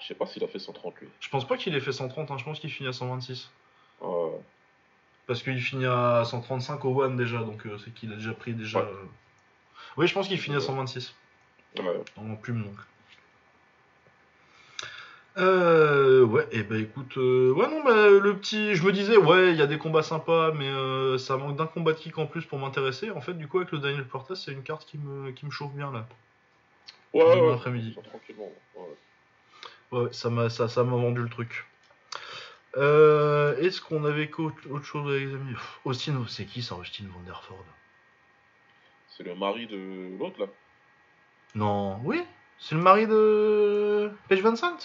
je sais pas s'il a fait 130 lui. Je pense pas qu'il ait fait 130, hein, je pense qu'il finit à 126. Parce qu'il finit à 135 au One déjà, donc euh, c'est qu'il a déjà pris déjà. Ouais. euh, Oui, je pense qu'il finit à 126. ouais. En plume donc. Euh, ouais, et bah écoute, euh, ouais non, bah le petit, je me disais, ouais, il y a des combats sympas, mais euh, ça manque d'un combat de kick en plus pour m'intéresser. En fait, du coup, avec le Daniel Portas, c'est une carte qui me, qui me chauffe bien là. Ouais, Demain ouais, après-midi. ça, Tranquillement. Ouais. Ouais, ça m'a ça, ça m'a vendu le truc. Euh, Est-ce qu'on avait autre chose à examiner? Austin, c'est qui ça, Austin Vanderford C'est le mari de l'autre là. Non, oui, c'est le mari de Paige Vincent?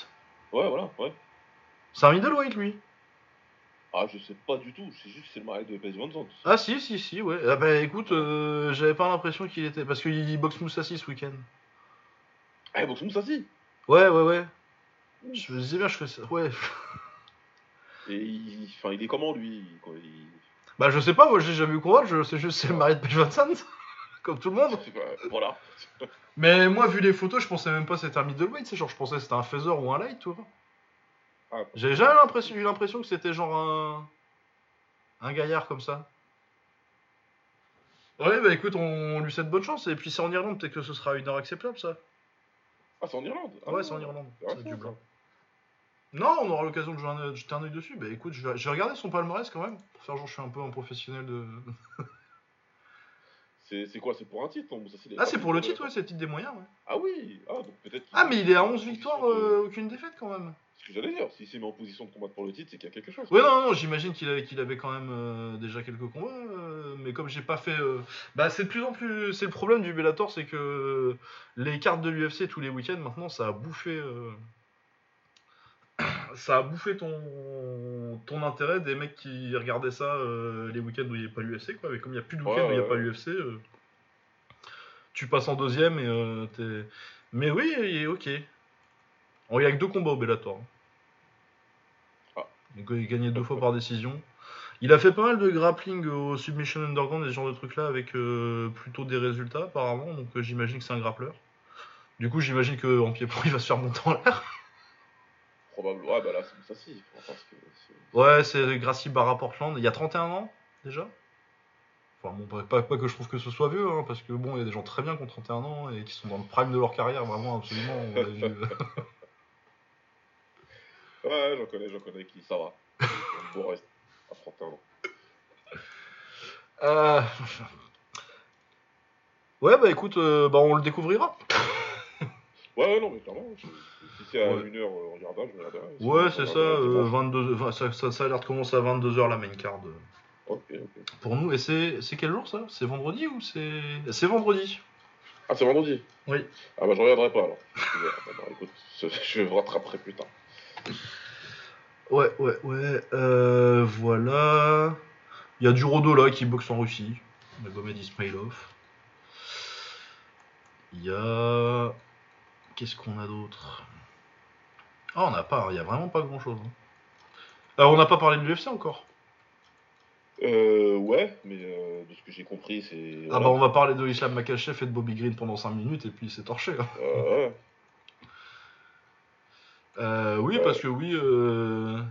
Ouais, voilà, ouais. C'est un middleweight lui. Ah, je sais pas du tout, c'est juste que c'est le mari de Van Zandt. Ah si, si, si, ouais. Ah bah écoute, euh, j'avais pas l'impression qu'il était... Parce qu'il boxe Moussassi ce week-end. Ah, boxe Moussassi? Ouais, ouais, ouais. Je me disais bien, je fais ça. Ouais. Et il... Enfin, il est comment lui quoi, il... Bah je sais pas, moi j'ai jamais eu combat, je sais juste c'est le mari de Vincent. Comme tout le monde. Voilà. Mais moi, vu les photos, je pensais même pas que c'était un middleweight, c'est genre, je pensais c'était un feather ou un light, tu vois. Ah, J'avais jamais l'impression- eu l'impression que c'était genre un... un gaillard comme ça. Ouais, bah écoute, on, lui souhaite bonne chance, et puis c'est en Irlande, peut-être que ce sera une heure acceptable ça. Ah, c'est en Irlande ah, ouais, c'est en Irlande, c'est du blanc. Non, on aura l'occasion de jeter un, œil dessus. Bah écoute, je vais, je vais regarder son palmarès quand même, pour faire genre je suis un peu un professionnel de... C'est quoi C'est pour un titre est Ah, c'est pour le titre, ouais, c'est le titre des moyens, ouais. Ah oui Ah, donc peut-être. Ah, mais il est à en 11 position victoires, euh, aucune défaite quand même. Ce que j'allais dire, s'il s'est mis en position de combattre pour le titre, c'est qu'il y a quelque chose. Ouais, non, non, j'imagine qu'il avait, qu'il avait quand même euh, déjà quelques combats, euh, mais comme j'ai pas fait. Bah, c'est de plus en plus. C'est le problème du Bellator, c'est que les cartes de l'UFC tous les week-ends, maintenant, ça a bouffé. Ça a bouffé ton, ton intérêt des mecs qui regardaient ça euh, les week-ends où il n'y avait pas l'UFC, quoi. Mais comme il n'y a plus de Ouais, week-end où il n'y a ouais, pas l'UFC, euh, tu passes en deuxième et euh, t'es. Mais oui, il est ok. Il n'y a que deux combats au Bellator. hein. Ah. Donc, il a gagné deux fois par décision. Il a fait pas mal de grappling au Submission Underground et ce genre de trucs là avec plutôt des résultats apparemment. Donc j'imagine que c'est un grappleur. Du coup j'imagine qu'en pied point il va se faire monter en l'air. Probablement. Bah là, c'est Moussassi. Enfin, parce que c'est- Ouais c'est Gracie Barra Portland. Il y a 31 ans déjà? Enfin bon pas, pas- pas que je trouve que ce soit vieux hein, parce que bon il y a des gens très bien qui ont 31 ans et qui sont dans le prime de leur carrière vraiment absolument. on l'a vu. Ouais, j'en connais, j'en connais qui, ça va. Beau reste à 31 ans. Euh, Ouais bah écoute euh, bah, on le découvrira. Ouais, ouais, non, mais clairement, si c'est à Ouais. une heure euh, regardable, je regarderai. Ouais, c'est ça, regarderai euh, dimanche. 22, enfin, ça, ça, ça a l'air de commencer à 22h la main card euh, Ok, ok. pour nous. Et c'est quel jour ça? C'est vendredi ou c'est. C'est vendredi? Ah, c'est vendredi? Oui. Ah, bah, je regarderai pas alors. Ah, bah, écoute, je me rattraperai plus tard. Ouais, ouais, ouais. Euh, voilà. Il y a du Rodo là qui boxe en Russie. Magomed Ismailov. Il y a. Qu'est-ce qu'on a d'autre? Ah, on n'a pas, il y a vraiment pas grand chose. Alors, on n'a pas parlé de l'UFC encore? Euh, ouais, mais euh, de ce que j'ai compris, c'est. Ah bah on va parler de Islam Makachev et de Bobby Green pendant 5 minutes et puis c'est torché. hein. Euh, ouais. Euh, oui, Ouais. parce que oui, euh,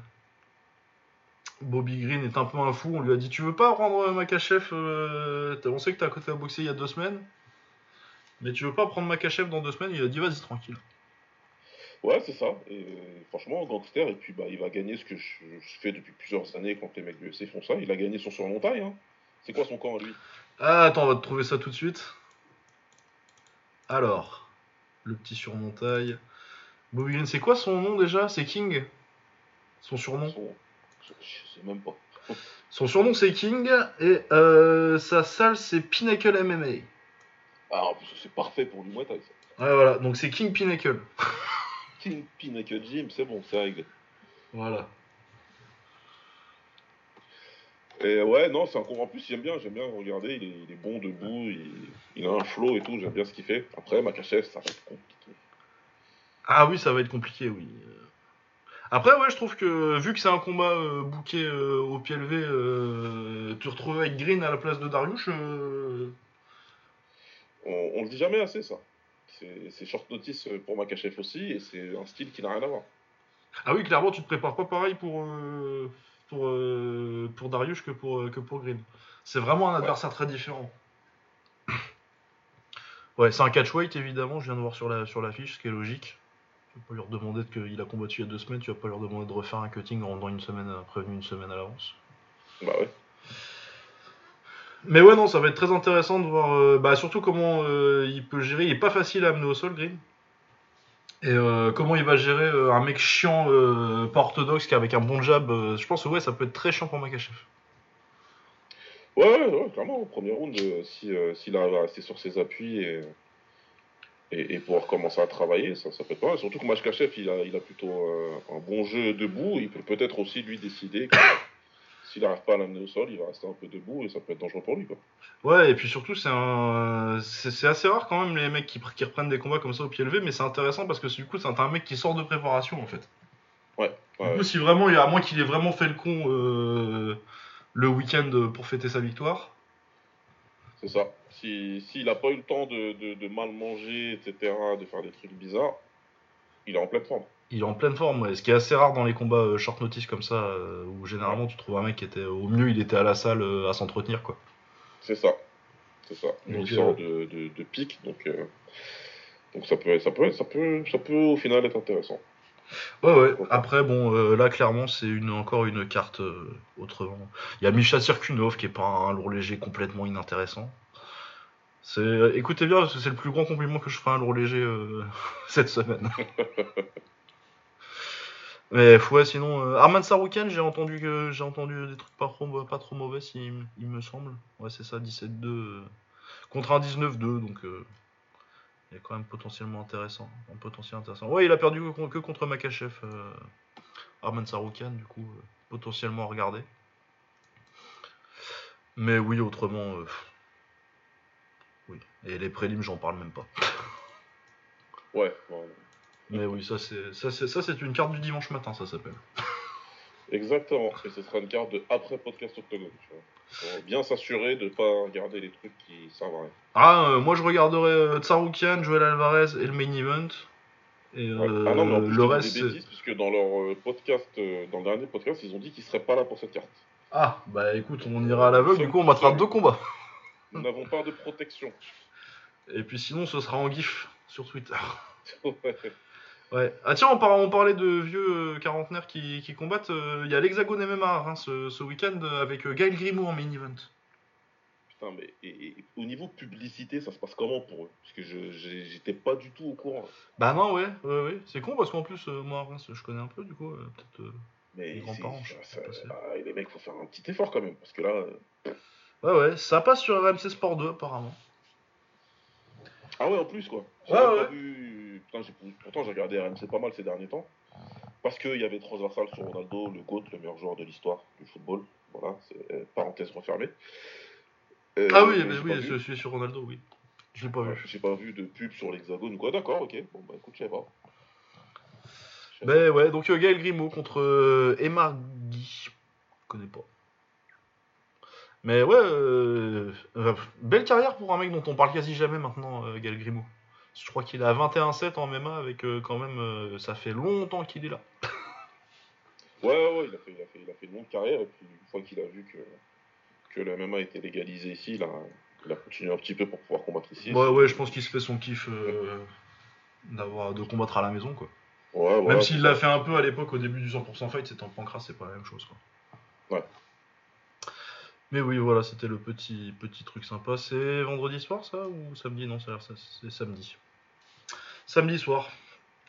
Bobby Green est un peu un fou. On lui a dit Tu veux pas prendre Makachev euh, t'as- On sait que t'as côté à boxer il y a deux semaines, mais tu veux pas prendre Makachev dans deux semaines Il a dit Vas-y, tranquille. Ouais, c'est ça. Et euh, franchement, gangster, et puis bah, il va gagner ce que je, je fais depuis plusieurs années quand les mecs du UFC font ça. Il a gagné son surnom taille. Hein. C'est quoi son camp à lui? Ah, attends, on va te trouver ça tout de suite. Alors, le petit surmontail. Bobby Green, c'est quoi son nom déjà? C'est King? Son surnom? Son- je sais même pas. Son surnom c'est King et euh, sa salle c'est Pinnacle MMA. Ah, en plus, c'est parfait pour lui, moi, taille. ça. Ouais, voilà, donc c'est King Pinnacle. King Pinnacle Gym, c'est bon, c'est réglé. Voilà. Et ouais, non, c'est un combat. En plus, j'aime bien, j'aime bien regarder. Il est, il est bon debout, il, il a un flow et tout. J'aime bien ce qu'il fait. Après, Makachev, ça va être compliqué. Ah oui, ça va être compliqué, oui. Après, ouais, je trouve que vu que c'est un combat euh, booké euh, au pied levé, euh, te retrouver avec Green à la place de Dariush, euh, On, on le dit jamais assez, ça. C'est short notice pour Makachev aussi, et c'est un style qui n'a rien à voir. Ah oui, clairement, tu te prépares pas pareil pour, euh, pour, euh, pour Dariush que pour, euh, que pour Green. C'est vraiment un adversaire très différent. Ouais, c'est un catchweight, évidemment, je viens de voir sur la sur l'affiche, ce qui est logique. Tu vas pas lui redemander de- qu'il a combattu il y a deux semaines, tu vas pas leur demander de refaire un cutting en dans une semaine, prévenu une semaine à l'avance. Bah ouais. Mais ouais, non, ça va être très intéressant de voir, euh, bah, surtout comment euh, il peut gérer. Il est pas facile à amener au sol, Green. Et euh, comment il va gérer euh, un mec chiant, pas orthodoxe, qui avec un bon jab. je pense que ouais, ça peut être très chiant pour Makachev. Ouais, ouais, ouais, clairement, au premier round, si, s'il arrive à rester sur ses appuis et, et, et pouvoir commencer à travailler, ça, ça peut être pas mal. Surtout que Makachev, il a, il a plutôt un bon jeu debout. Il peut peut-être aussi lui décider que s'il n'arrive pas à l'amener au sol, il va rester un peu debout et ça peut être dangereux pour lui. Quoi. Ouais, et puis surtout, c'est un, c'est c'est assez rare quand même les mecs qui, qui reprennent des combats comme ça au pied levé, mais c'est intéressant parce que du coup, c'est un mec qui sort de préparation en fait. Ouais, Du ouais, coup, si vraiment, à moins qu'il ait vraiment fait le con euh, le week-end pour fêter sa victoire. c'est ça. Si- S'il n'a pas eu le temps de, de, de mal manger, etc., de faire des trucs bizarres, il est en pleine forme. Il est en pleine forme, ouais. ce qui est assez rare dans les combats euh, short notice comme ça, euh, où généralement tu trouves un mec qui était au mieux, il était à la salle euh, à s'entretenir quoi. C'est ça. C'est ça. Donc, il sort de, de, de pic, donc, donc ça, peut, ça, peut, ça, peut, ça peut au final être intéressant. Ouais, ouais. Après, bon, là clairement, c'est une, encore une carte autrement. Il y a Misha Sirkunov qui est pas un lourd léger complètement inintéressant. C'est, écoutez bien, parce que c'est le plus grand compliment que je ferai à un lourd léger cette semaine. Mais ouais, sinon, euh, Arman Saroukan, j'ai entendu que entendu des trucs pas trop, pas trop mauvais, il, il me semble. Ouais, c'est ça, 17-2 euh, contre un 19-2, donc euh, il est quand même potentiellement intéressant. Un potentiel intéressant. Ouais, il a perdu que, contre Makachev, euh, Arman Saroukan, du coup, potentiellement à regarder. Mais oui, autrement, oui. Et les prélims, j'en parle même pas. Ouais, ouais. Mais oui, ça c'est ça c'est ça c'est une carte du dimanche matin, ça s'appelle. exactement. Et ce sera une carte de après podcast octogone. Tu vois. Bien s'assurer de pas regarder les trucs qui servent à rien. Ah, euh, moi je regarderai euh, Tsaroukian, Joel Alvarez et le main event. Et Ouais. euh, ah non, mais en plus, le reste. des bêtises, puisque dans leur euh, podcast, dans le dernier podcast, ils ont dit qu'ils seraient pas là pour cette carte. Ah, bah écoute, on ira à l'aveugle, du coup on battra deux combats. Nous n'avons pas de protection. Et puis sinon, ce sera en gif sur Twitter. Ouais. Ouais. Ah tiens, on, par- on parlait de vieux euh, quarantenaires qui, qui combattent. euh, Il y a l'Hexagone MMA à Reims ce, ce week-end euh, avec Gaël Grimaud en main event. Putain, mais et, et au niveau publicité, ça se passe comment pour eux? Parce que je j'étais pas du tout au courant. Bah non, ouais, ouais, ouais. C'est con parce qu'en plus, moi à Reims, je connais un peu du coup. Peut-être. Mais Les grands-parents, c'est- je sais ça- pas passer. ah, les mecs, faut faire un petit effort quand même. Parce que là, euh, Ouais, ouais. Ça passe sur RMC Sport 2 apparemment. Ah ouais, en plus quoi. Ouais, ouais. pas vu- Putain, pourtant j'ai regardé RMC pas mal ces derniers temps. Parce qu'il y avait transversal sur Ronaldo, le GOAT, le meilleur joueur de l'histoire du football. Voilà, c'est euh, parenthèse refermée. Euh, Ah oui, mais oui, je suis sur Ronaldo, oui. Je l'ai pas vu. J'ai pas vu de pub sur l'hexagone ou quoi, d'accord, ok. Bon bah écoute, je sais pas. Mais ouais, donc euh, Gaël Grimaud contre euh, Emma Guy. Je connais pas. Mais ouais, euh, belle carrière pour un mec dont on parle quasi jamais maintenant, Gaël Grimaud. Je crois qu'il a 21-7 en MMA avec euh, quand même. euh, ça fait longtemps qu'il est là. Ouais, ouais, ouais, il a fait, il a fait, il a fait une longue carrière et puis une fois qu'il a vu que, que le MMA était légalisé ici, il a, il a continué un petit peu pour pouvoir combattre ici. Ouais, ouais, je pense qu'il se fait son kiff euh, d'avoir de combattre à la maison, quoi. Ouais, Même voilà, s'il l'a fait un peu à l'époque au début du 100% fight, c'était en pancras, c'est pas la même chose, quoi. Ouais. Mais oui, voilà, c'était le petit petit truc sympa. C'est vendredi soir, ça ou samedi? Non, ça c'est samedi. Samedi soir,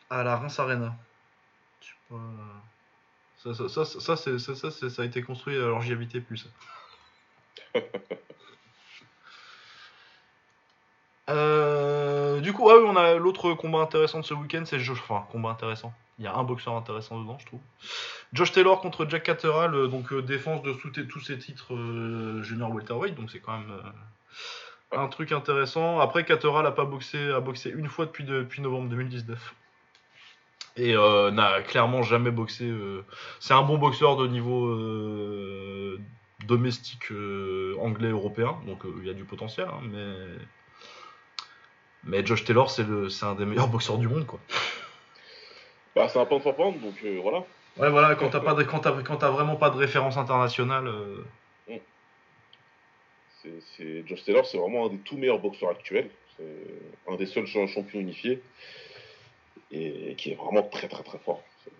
à la Reims Arena. Je sais pas. Ça, ça, ça, ça, ça, ça a été construit alors j'y habitais plus. Euh, du coup, ah oui, on a l'autre combat intéressant de ce week-end, c'est Josh. Enfin, combat intéressant. Il y a un boxeur intéressant dedans, je trouve. Josh Taylor contre Jack Catterall, euh, donc euh, défense de tous ses titres euh, junior welterweight, donc c'est quand même un truc intéressant. Après, Catterall a pas boxé, a boxé une fois depuis, novembre 2019. Et n'a clairement jamais boxé. C'est un bon boxeur de niveau domestique anglais européen, donc il y a du potentiel, hein, mais mais Josh Taylor c'est le c'est un des meilleurs boxeurs du monde quoi. Bah, c'est un pound for pound, donc euh, voilà. Ouais voilà quand t'as pas de, quand quand vraiment pas de référence internationale. euh, C'est, c'est- Josh Taylor, c'est vraiment un des tout meilleurs boxeurs actuels. C'est un des seuls cha- champions unifiés. Et qui est vraiment très très très fort. C'est-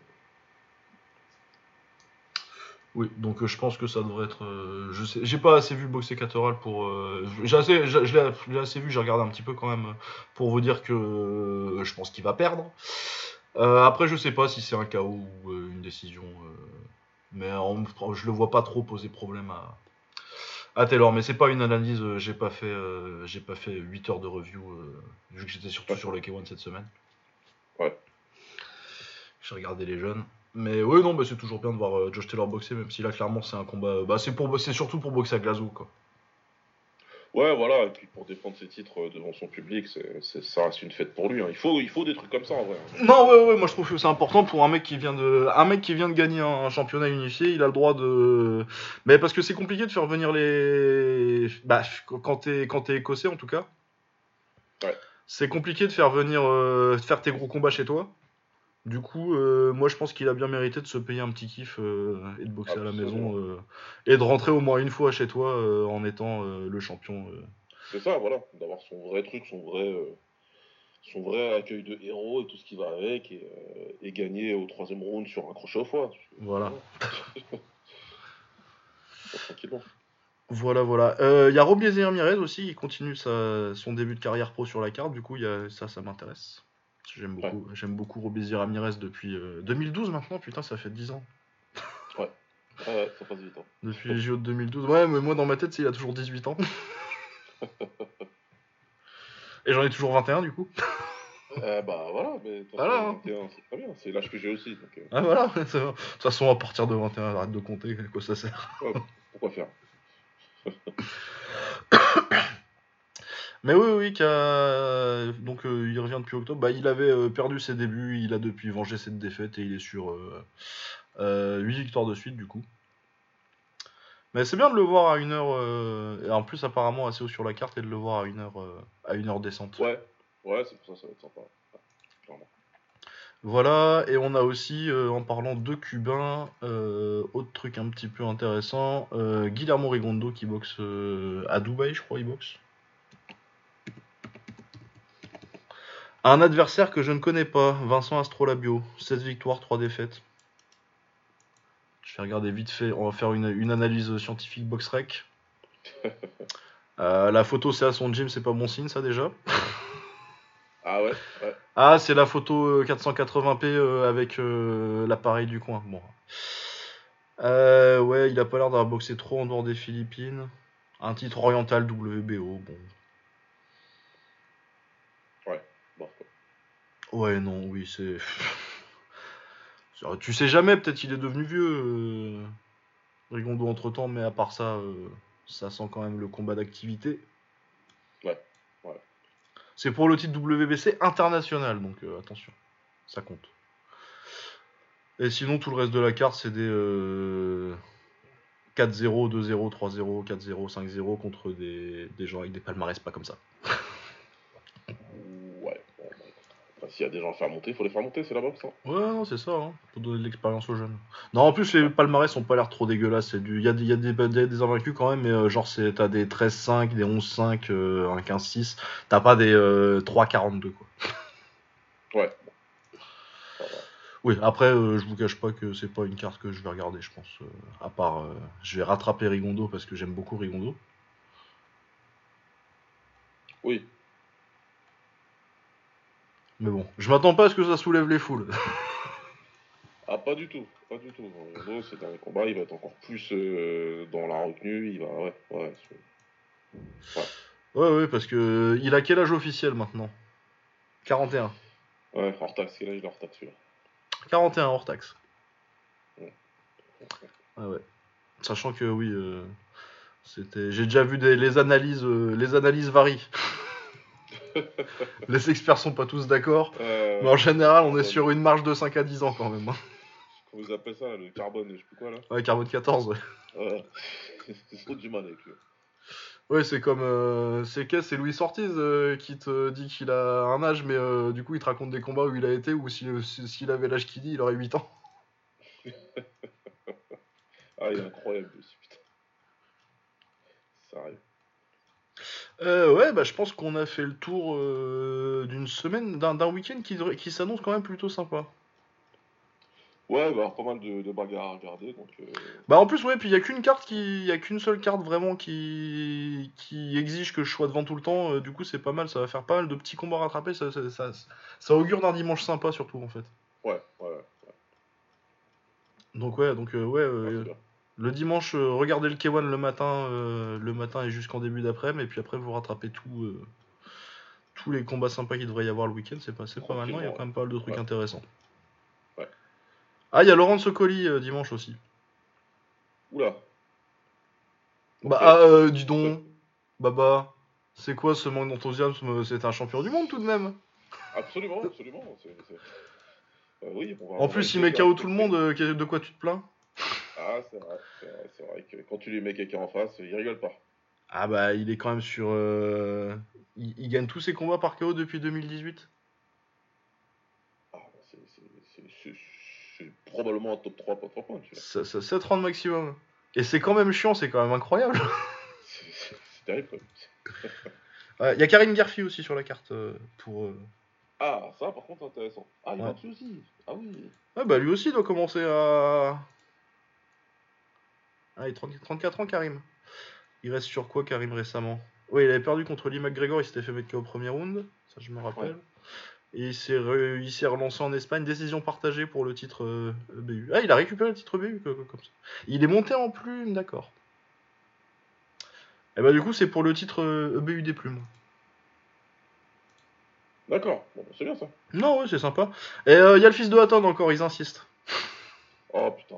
Oui, donc euh, je pense que ça devrait être. euh, je sais, j'ai pas assez vu boxer Catterall pour. euh, j'ai assez, je, je l'ai, je l'ai assez vu, j'ai regardé un petit peu quand même euh, pour vous dire que euh, je pense qu'il va perdre. Euh, après, je sais pas si c'est un KO ou euh, une décision, euh, mais en- je le vois pas trop poser problème à, à Taylor. Mais c'est pas une analyse. euh, j'ai pas fait, euh, j'ai pas fait 8 heures de review euh, vu que j'étais surtout Ouais. sur le K1 cette semaine. Ouais. J'ai regardé les jeunes. Mais oui, non, bah, c'est toujours bien de voir euh, Josh Taylor boxer, même si là, clairement, c'est un combat. Bah, c'est, pour, c'est surtout pour boxer à Glasgow, quoi. Ouais, voilà. Et puis pour défendre ses titres euh, devant son public, c'est, c'est- ça reste une fête pour lui. hein. Il, faut, il faut des trucs comme ça en vrai. hein. Non, ouais, ouais, moi je trouve que c'est important pour un mec qui vient de, un mec qui vient de gagner un, championnat unifié, il a le droit de, mais parce que c'est compliqué de faire venir les, bah, quand t'es, quand t'es écossais en tout cas, Ouais. c'est compliqué de faire venir, euh, de faire tes gros combats chez toi. Du coup, euh, moi je pense qu'il a bien mérité de se payer un petit kiff euh, et de boxer à la Absolument. maison euh, et de rentrer au moins une fois chez toi en étant le champion. C'est ça, voilà. D'avoir son vrai truc, son vrai, son vrai accueil de héros et tout ce qui va avec. Et, et gagner au troisième round sur un crochet au foie. Voilà. Tranquillement. Voilà, voilà. Euh, Il y a Roblier Ramirez aussi, il continue sa- son début de carrière pro sur la carte, du coup, y a, ça, ça m'intéresse. J'aime beaucoup, j'aime beaucoup Roblier Ramirez depuis euh, 2012 maintenant, putain, ça fait 10 ans. Ah ouais, ça passe vite. hein. Depuis les JO de 2012. Ouais, mais moi, dans ma tête, c'est il a toujours 18 ans. Et j'en ai toujours 21, du coup. Euh, bah voilà, mais Voilà, hein. 21, c'est très bien. C'est l'âge que j'ai aussi. Donc, euh, Ah, voilà. De toute façon, à partir de 21, arrête de compter, à quoi ça sert. pourquoi faire? Mais oui, oui, qu'a- donc euh, il revient depuis octobre. Bah, il avait euh, perdu ses débuts, il a depuis vengé cette défaite et il est sur 8 victoires de suite du coup. Mais c'est bien de le voir à une heure, euh, et en plus apparemment assez haut sur la carte et de le voir à une heure, euh, à une heure décente. Ouais, ouais, c'est pour ça que ça va être sympa. Ouais. Voilà, et on a aussi, euh, en parlant de Cubains, euh, autre truc un petit peu intéressant, euh, Guillermo Rigondo qui boxe euh, à Dubaï, je crois, il boxe. Un adversaire que je ne connais pas, Vincent Astrolabio, 16 victoires, 3 défaites. Je vais regarder vite fait, on va faire une, une analyse scientifique box-rec. Euh, la photo c'est à son gym, c'est pas bon signe ça déjà. Ah ouais, ouais. Ah, c'est la photo euh, 480p euh, avec euh, l'appareil du coin. Bon. Euh, ouais, il a pas l'air d'avoir boxé trop en dehors des Philippines. Un titre oriental WBO. Bon, Ouais, non, oui, c'est. tu sais jamais, peut-être il est devenu vieux, euh, Rigondo entre temps, mais à part ça, euh, ça sent quand même le combat d'activité. Ouais, ouais. C'est pour le titre WBC international, donc euh, attention, ça compte. Et sinon, tout le reste de la carte, c'est des. euh, 4-0, 2-0, 3-0, 4-0, 5-0 contre des, des gens avec des palmarès pas comme ça. Ouais, bon, bah, écoute. Enfin, s'il y a des gens à faire monter, il faut les faire monter, c'est la boxe. Hein. Ouais, non, c'est ça, hein. faut donner de l'expérience aux jeunes. Non, en plus, les palmarès ont pas l'air trop dégueulasses. Il y a, des, il y a des, invaincus quand même, mais euh, genre, t'as des 13-5, des 11-5, euh, un 15-6. T'as pas des euh, 3-42, quoi. Ouais. Ça. Oui, après, euh, je vous cache pas que c'est pas une carte que je vais regarder, je pense. euh, à part, euh, je vais rattraper Rigondo parce que j'aime beaucoup Rigondo. Oui. Mais bon, je m'attends pas à ce que ça soulève les foules. Ah, pas du tout. Pas du tout. Ronaldo, c'est un combat, il va être encore plus euh, dans la retenue. Il va. Ouais, ouais. c'est- ouais, ouais, parce que il a quel âge officiel maintenant? 41. Ouais, hors taxe. Quel âge il est hors taxe celui-là 41 hors taxe. Ouais. Ah ouais. Sachant que oui, euh, c'était. J'ai déjà vu des... les analyses, euh, les analyses varient. les experts sont pas tous d'accord, Euh, mais en général, on est sur une marge de 5 à 10 ans quand même. hein. Comment vous appelez ça, le carbone, je sais plus quoi là? Ouais, carbone 14, ouais. Ouais. C'est trop du mal avec lui. Ouais, c'est comme. euh, c'est C'est Louis Ortiz euh, qui te dit qu'il a un âge, mais euh, du coup, il te raconte des combats où il a été, ou si- si- s'il avait l'âge qu'il dit, il aurait 8 ans. Ah, il est incroyable putain. Ça arrive. Euh, ouais, bah je pense qu'on a fait le tour euh, d'une semaine, d'un d'un week-end qui, s'annonce quand même plutôt sympa. Ouais, il va y avoir pas mal de, de bagarres à regarder, donc. euh, Bah en plus, ouais, puis il y a qu'une carte qui. y a qu'une seule carte vraiment qui. qui exige que je sois devant tout le temps. euh, du coup, c'est pas mal, ça va faire pas mal de petits combats rattrapés. Ça, ça, ça, ça augure d'un dimanche sympa surtout en fait. Ouais, ouais, ouais. Donc ouais, donc euh, ouais. Ouais, euh. Le dimanche, euh, regardez le K1 le matin, euh, le matin et jusqu'en début d'après-midi, et puis après vous rattrapez tout, euh, tous les combats sympas qu'il devrait y avoir le week-end. C'est pas, pas mal, non Il y a quand même pas mal de trucs Ouais. intéressants. Ouais. Ah, il y a Laurent Socoli dimanche aussi. Oula. Bah, ah, euh, dis donc, Baba, c'est quoi ce manque d'enthousiasme C'est un champion du monde tout de même. Absolument, absolument. Euh, oui, on va- on En plus, il met KO tout le monde, de quoi tu te plains? Ah, c'est vrai, c'est vrai, que quand tu lui mets quelqu'un en face, il rigole pas. Ah bah, il est quand même sur... euh, Il, il gagne tous ses combats par KO depuis 2018. Ah, c'est- c'est- probablement un top 3 pas 3 points. Ça- ça- 7 rounds maximum. Et c'est quand même chiant, c'est quand même incroyable. C'est terrible. Il y a Karim Garfi aussi sur la carte euh, pour. euh, Ah, ça, par contre, intéressant. Ah, il Ouais. aussi. Ah oui. Ouais, bah lui aussi doit commencer à. Ah, il a 30 34 ans, Karim. Il reste sur quoi, Karim, récemment? Ouais, il avait perdu contre Lee McGregor, il s'était fait mettre au premier round, ça je me rappelle. Ouais. Et il s'est re- il s'est relancé en Espagne, décision partagée pour le titre euh, EBU. Ah, il a récupéré le titre co- comme ça. Il est monté en plume, d'accord. Et bah du coup, c'est pour le titre euh, EBU des plumes. D'accord, bon, bah, c'est bien ça. Non, ouais, c'est sympa. Et il y a le fils de Hatton encore, ils insistent. Oh putain.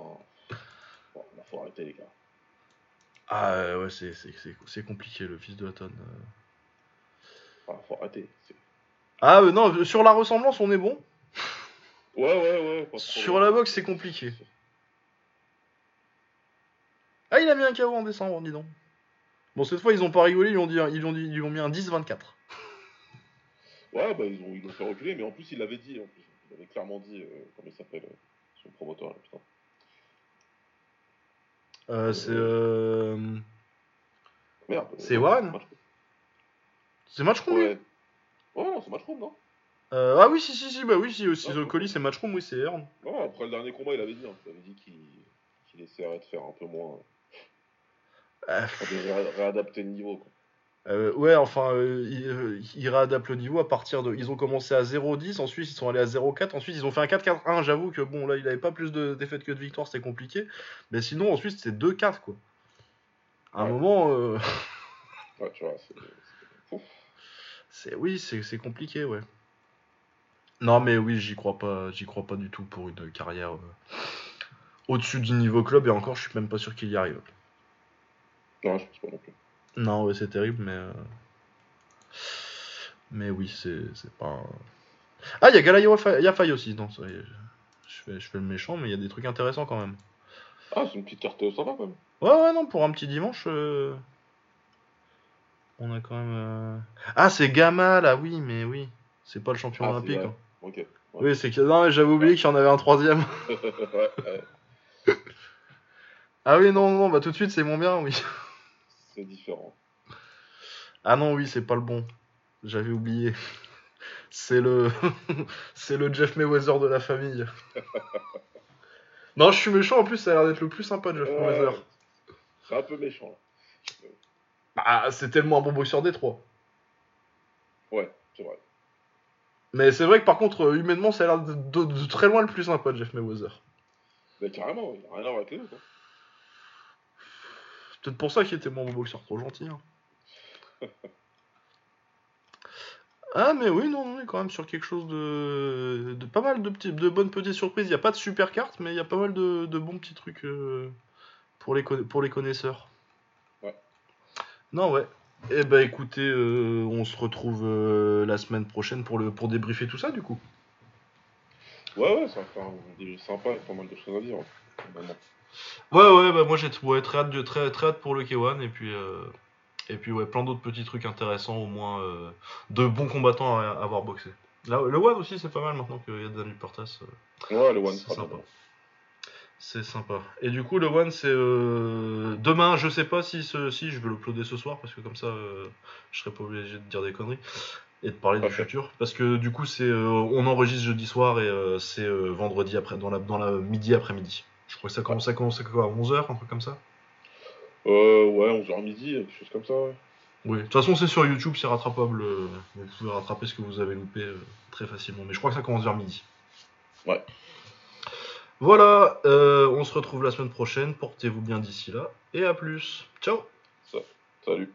Arrêter, les gars. Ah euh, ouais, c'est, c'est, c'est, c'est compliqué le fils de Hatton. euh. Ah, faut arrêter. c'est- Ah euh, non, sur la ressemblance, on est bon. Ouais, ouais, ouais. Sur la boxe, c'est compliqué. Ah, il a mis un KO en décembre, dis donc. Bon, cette fois, ils ont pas rigolé, ils ont, dit, ils ont, dit, ils ont mis un 10-24. Ouais, bah ils ont, ils fait reculer, mais en plus il l'avait dit, en plus. Il avait clairement dit, euh, comment il s'appelle, euh, son promoteur, là, putain. Euh, c'est, euh... Merde. C'est Warren Matchroom. c'est Matchroom, Ouais. Ouais, non, c'est Matchroom, non? Euh, Ah oui, si, si, si, bah oui, si, aussi, Ah, The Collie, c'est Matchroom, oui, c'est Earn. Non, après le dernier combat, il avait dit, hein, il avait dit qu'il qu'il essaierait de faire un peu moins, enfin, de ré- réadapter le niveau, quoi. Euh, ouais, enfin, euh, ils, euh, ils réadaptent le niveau à partir de. Ils ont commencé à 0-10, ensuite ils sont allés à 0-4, ensuite ils ont fait un 4-4-1. J'avoue que bon, là il avait pas plus de défaites que de victoires, c'était compliqué. Mais sinon, ensuite c'est 2-4 quoi. À un Ouais. moment, euh, Ouais, tu vois, c'est. oui, c'est compliqué, ouais. Non, mais oui, j'y crois pas, j'y crois pas du tout pour une carrière au-dessus du niveau club, et encore, je suis même pas sûr qu'il y arrive. Non, je pense pas non plus. Non, ouais, c'est terrible, mais. euh, Mais oui, c'est pas. Ah, il y a Galayo Yafai aussi. Non, ça je fais, je fais le méchant, mais il y a des trucs intéressants quand même. Ah, c'est une petite carte sympa quand même. Ouais, ouais, non, pour un petit dimanche. euh, On a quand même. euh, Ah, c'est Gamal, ah oui, mais oui. C'est pas le champion Ah, olympique. hein. Ok. Oui, c'est que. Non, mais j'avais oublié qu'il y en avait un troisième. ouais, ouais, Ah oui, non, non, bah tout de suite, c'est mon bien, oui. C'est différent. Ah non, oui, c'est pas le bon. J'avais oublié. C'est le. c'est le Jeff Mayweather de la famille. non, je suis méchant, en plus, ça a l'air d'être le plus sympa, Jeff Ouais, Mayweather. C'est un peu méchant. là. Bah, c'est tellement un bon boxeur des trois. Ouais, c'est vrai. Mais c'est vrai que par contre, euh, humainement, ça a l'air de, de- de très loin le plus sympa, Jeff Mayweather. Mais carrément, il n'y a rien à voir avec les autres. hein. Peut-être pour ça qu'il était moins bon boxeur, trop gentil. hein. ah, mais oui, non, on est quand même sur quelque chose de, de pas mal de, petits, de bonnes petites surprises. Il n'y a pas de super carte, mais il y a pas mal de, de bons petits trucs euh, pour, les pour les connaisseurs. Ouais. Non, ouais. Eh ben écoutez, euh, on se retrouve euh, la semaine prochaine pour, le, pour débriefer tout ça, du coup. Ouais, ouais, ça va faire un début sympa, pas mal de choses à dire. hein. Ouais, ouais, bah moi j'ai ouais, très, hâte de, très, très hâte pour le K1 et puis, euh, et puis ouais, plein d'autres petits trucs intéressants, au moins euh, de bons combattants à, à avoir boxé. Là, le One aussi c'est pas mal maintenant qu'il y a Daniel Portas. euh, Ouais, le One, C'est sympa. c'est sympa. Et du coup, le One c'est euh, demain, je sais pas si, ce, si je vais l'uploader ce soir parce que comme ça euh, je serai pas obligé de dire des conneries et de parler du futur. Parce que du coup, c'est euh, on enregistre jeudi soir et euh, c'est euh, vendredi après, dans la, dans la midi après-midi. Je crois que ça commence, ça commence à quoi, à 11h, un truc comme ça? Euh, ouais, 11h midi, quelque chose comme ça, ouais. Oui, de toute façon, c'est sur YouTube, c'est rattrapable. euh, Vous pouvez rattraper ce que vous avez loupé euh, très facilement. Mais je crois que ça commence vers midi. Ouais. Voilà, euh, on se retrouve la semaine prochaine. Portez-vous bien d'ici là. Et à plus. Ciao Salut.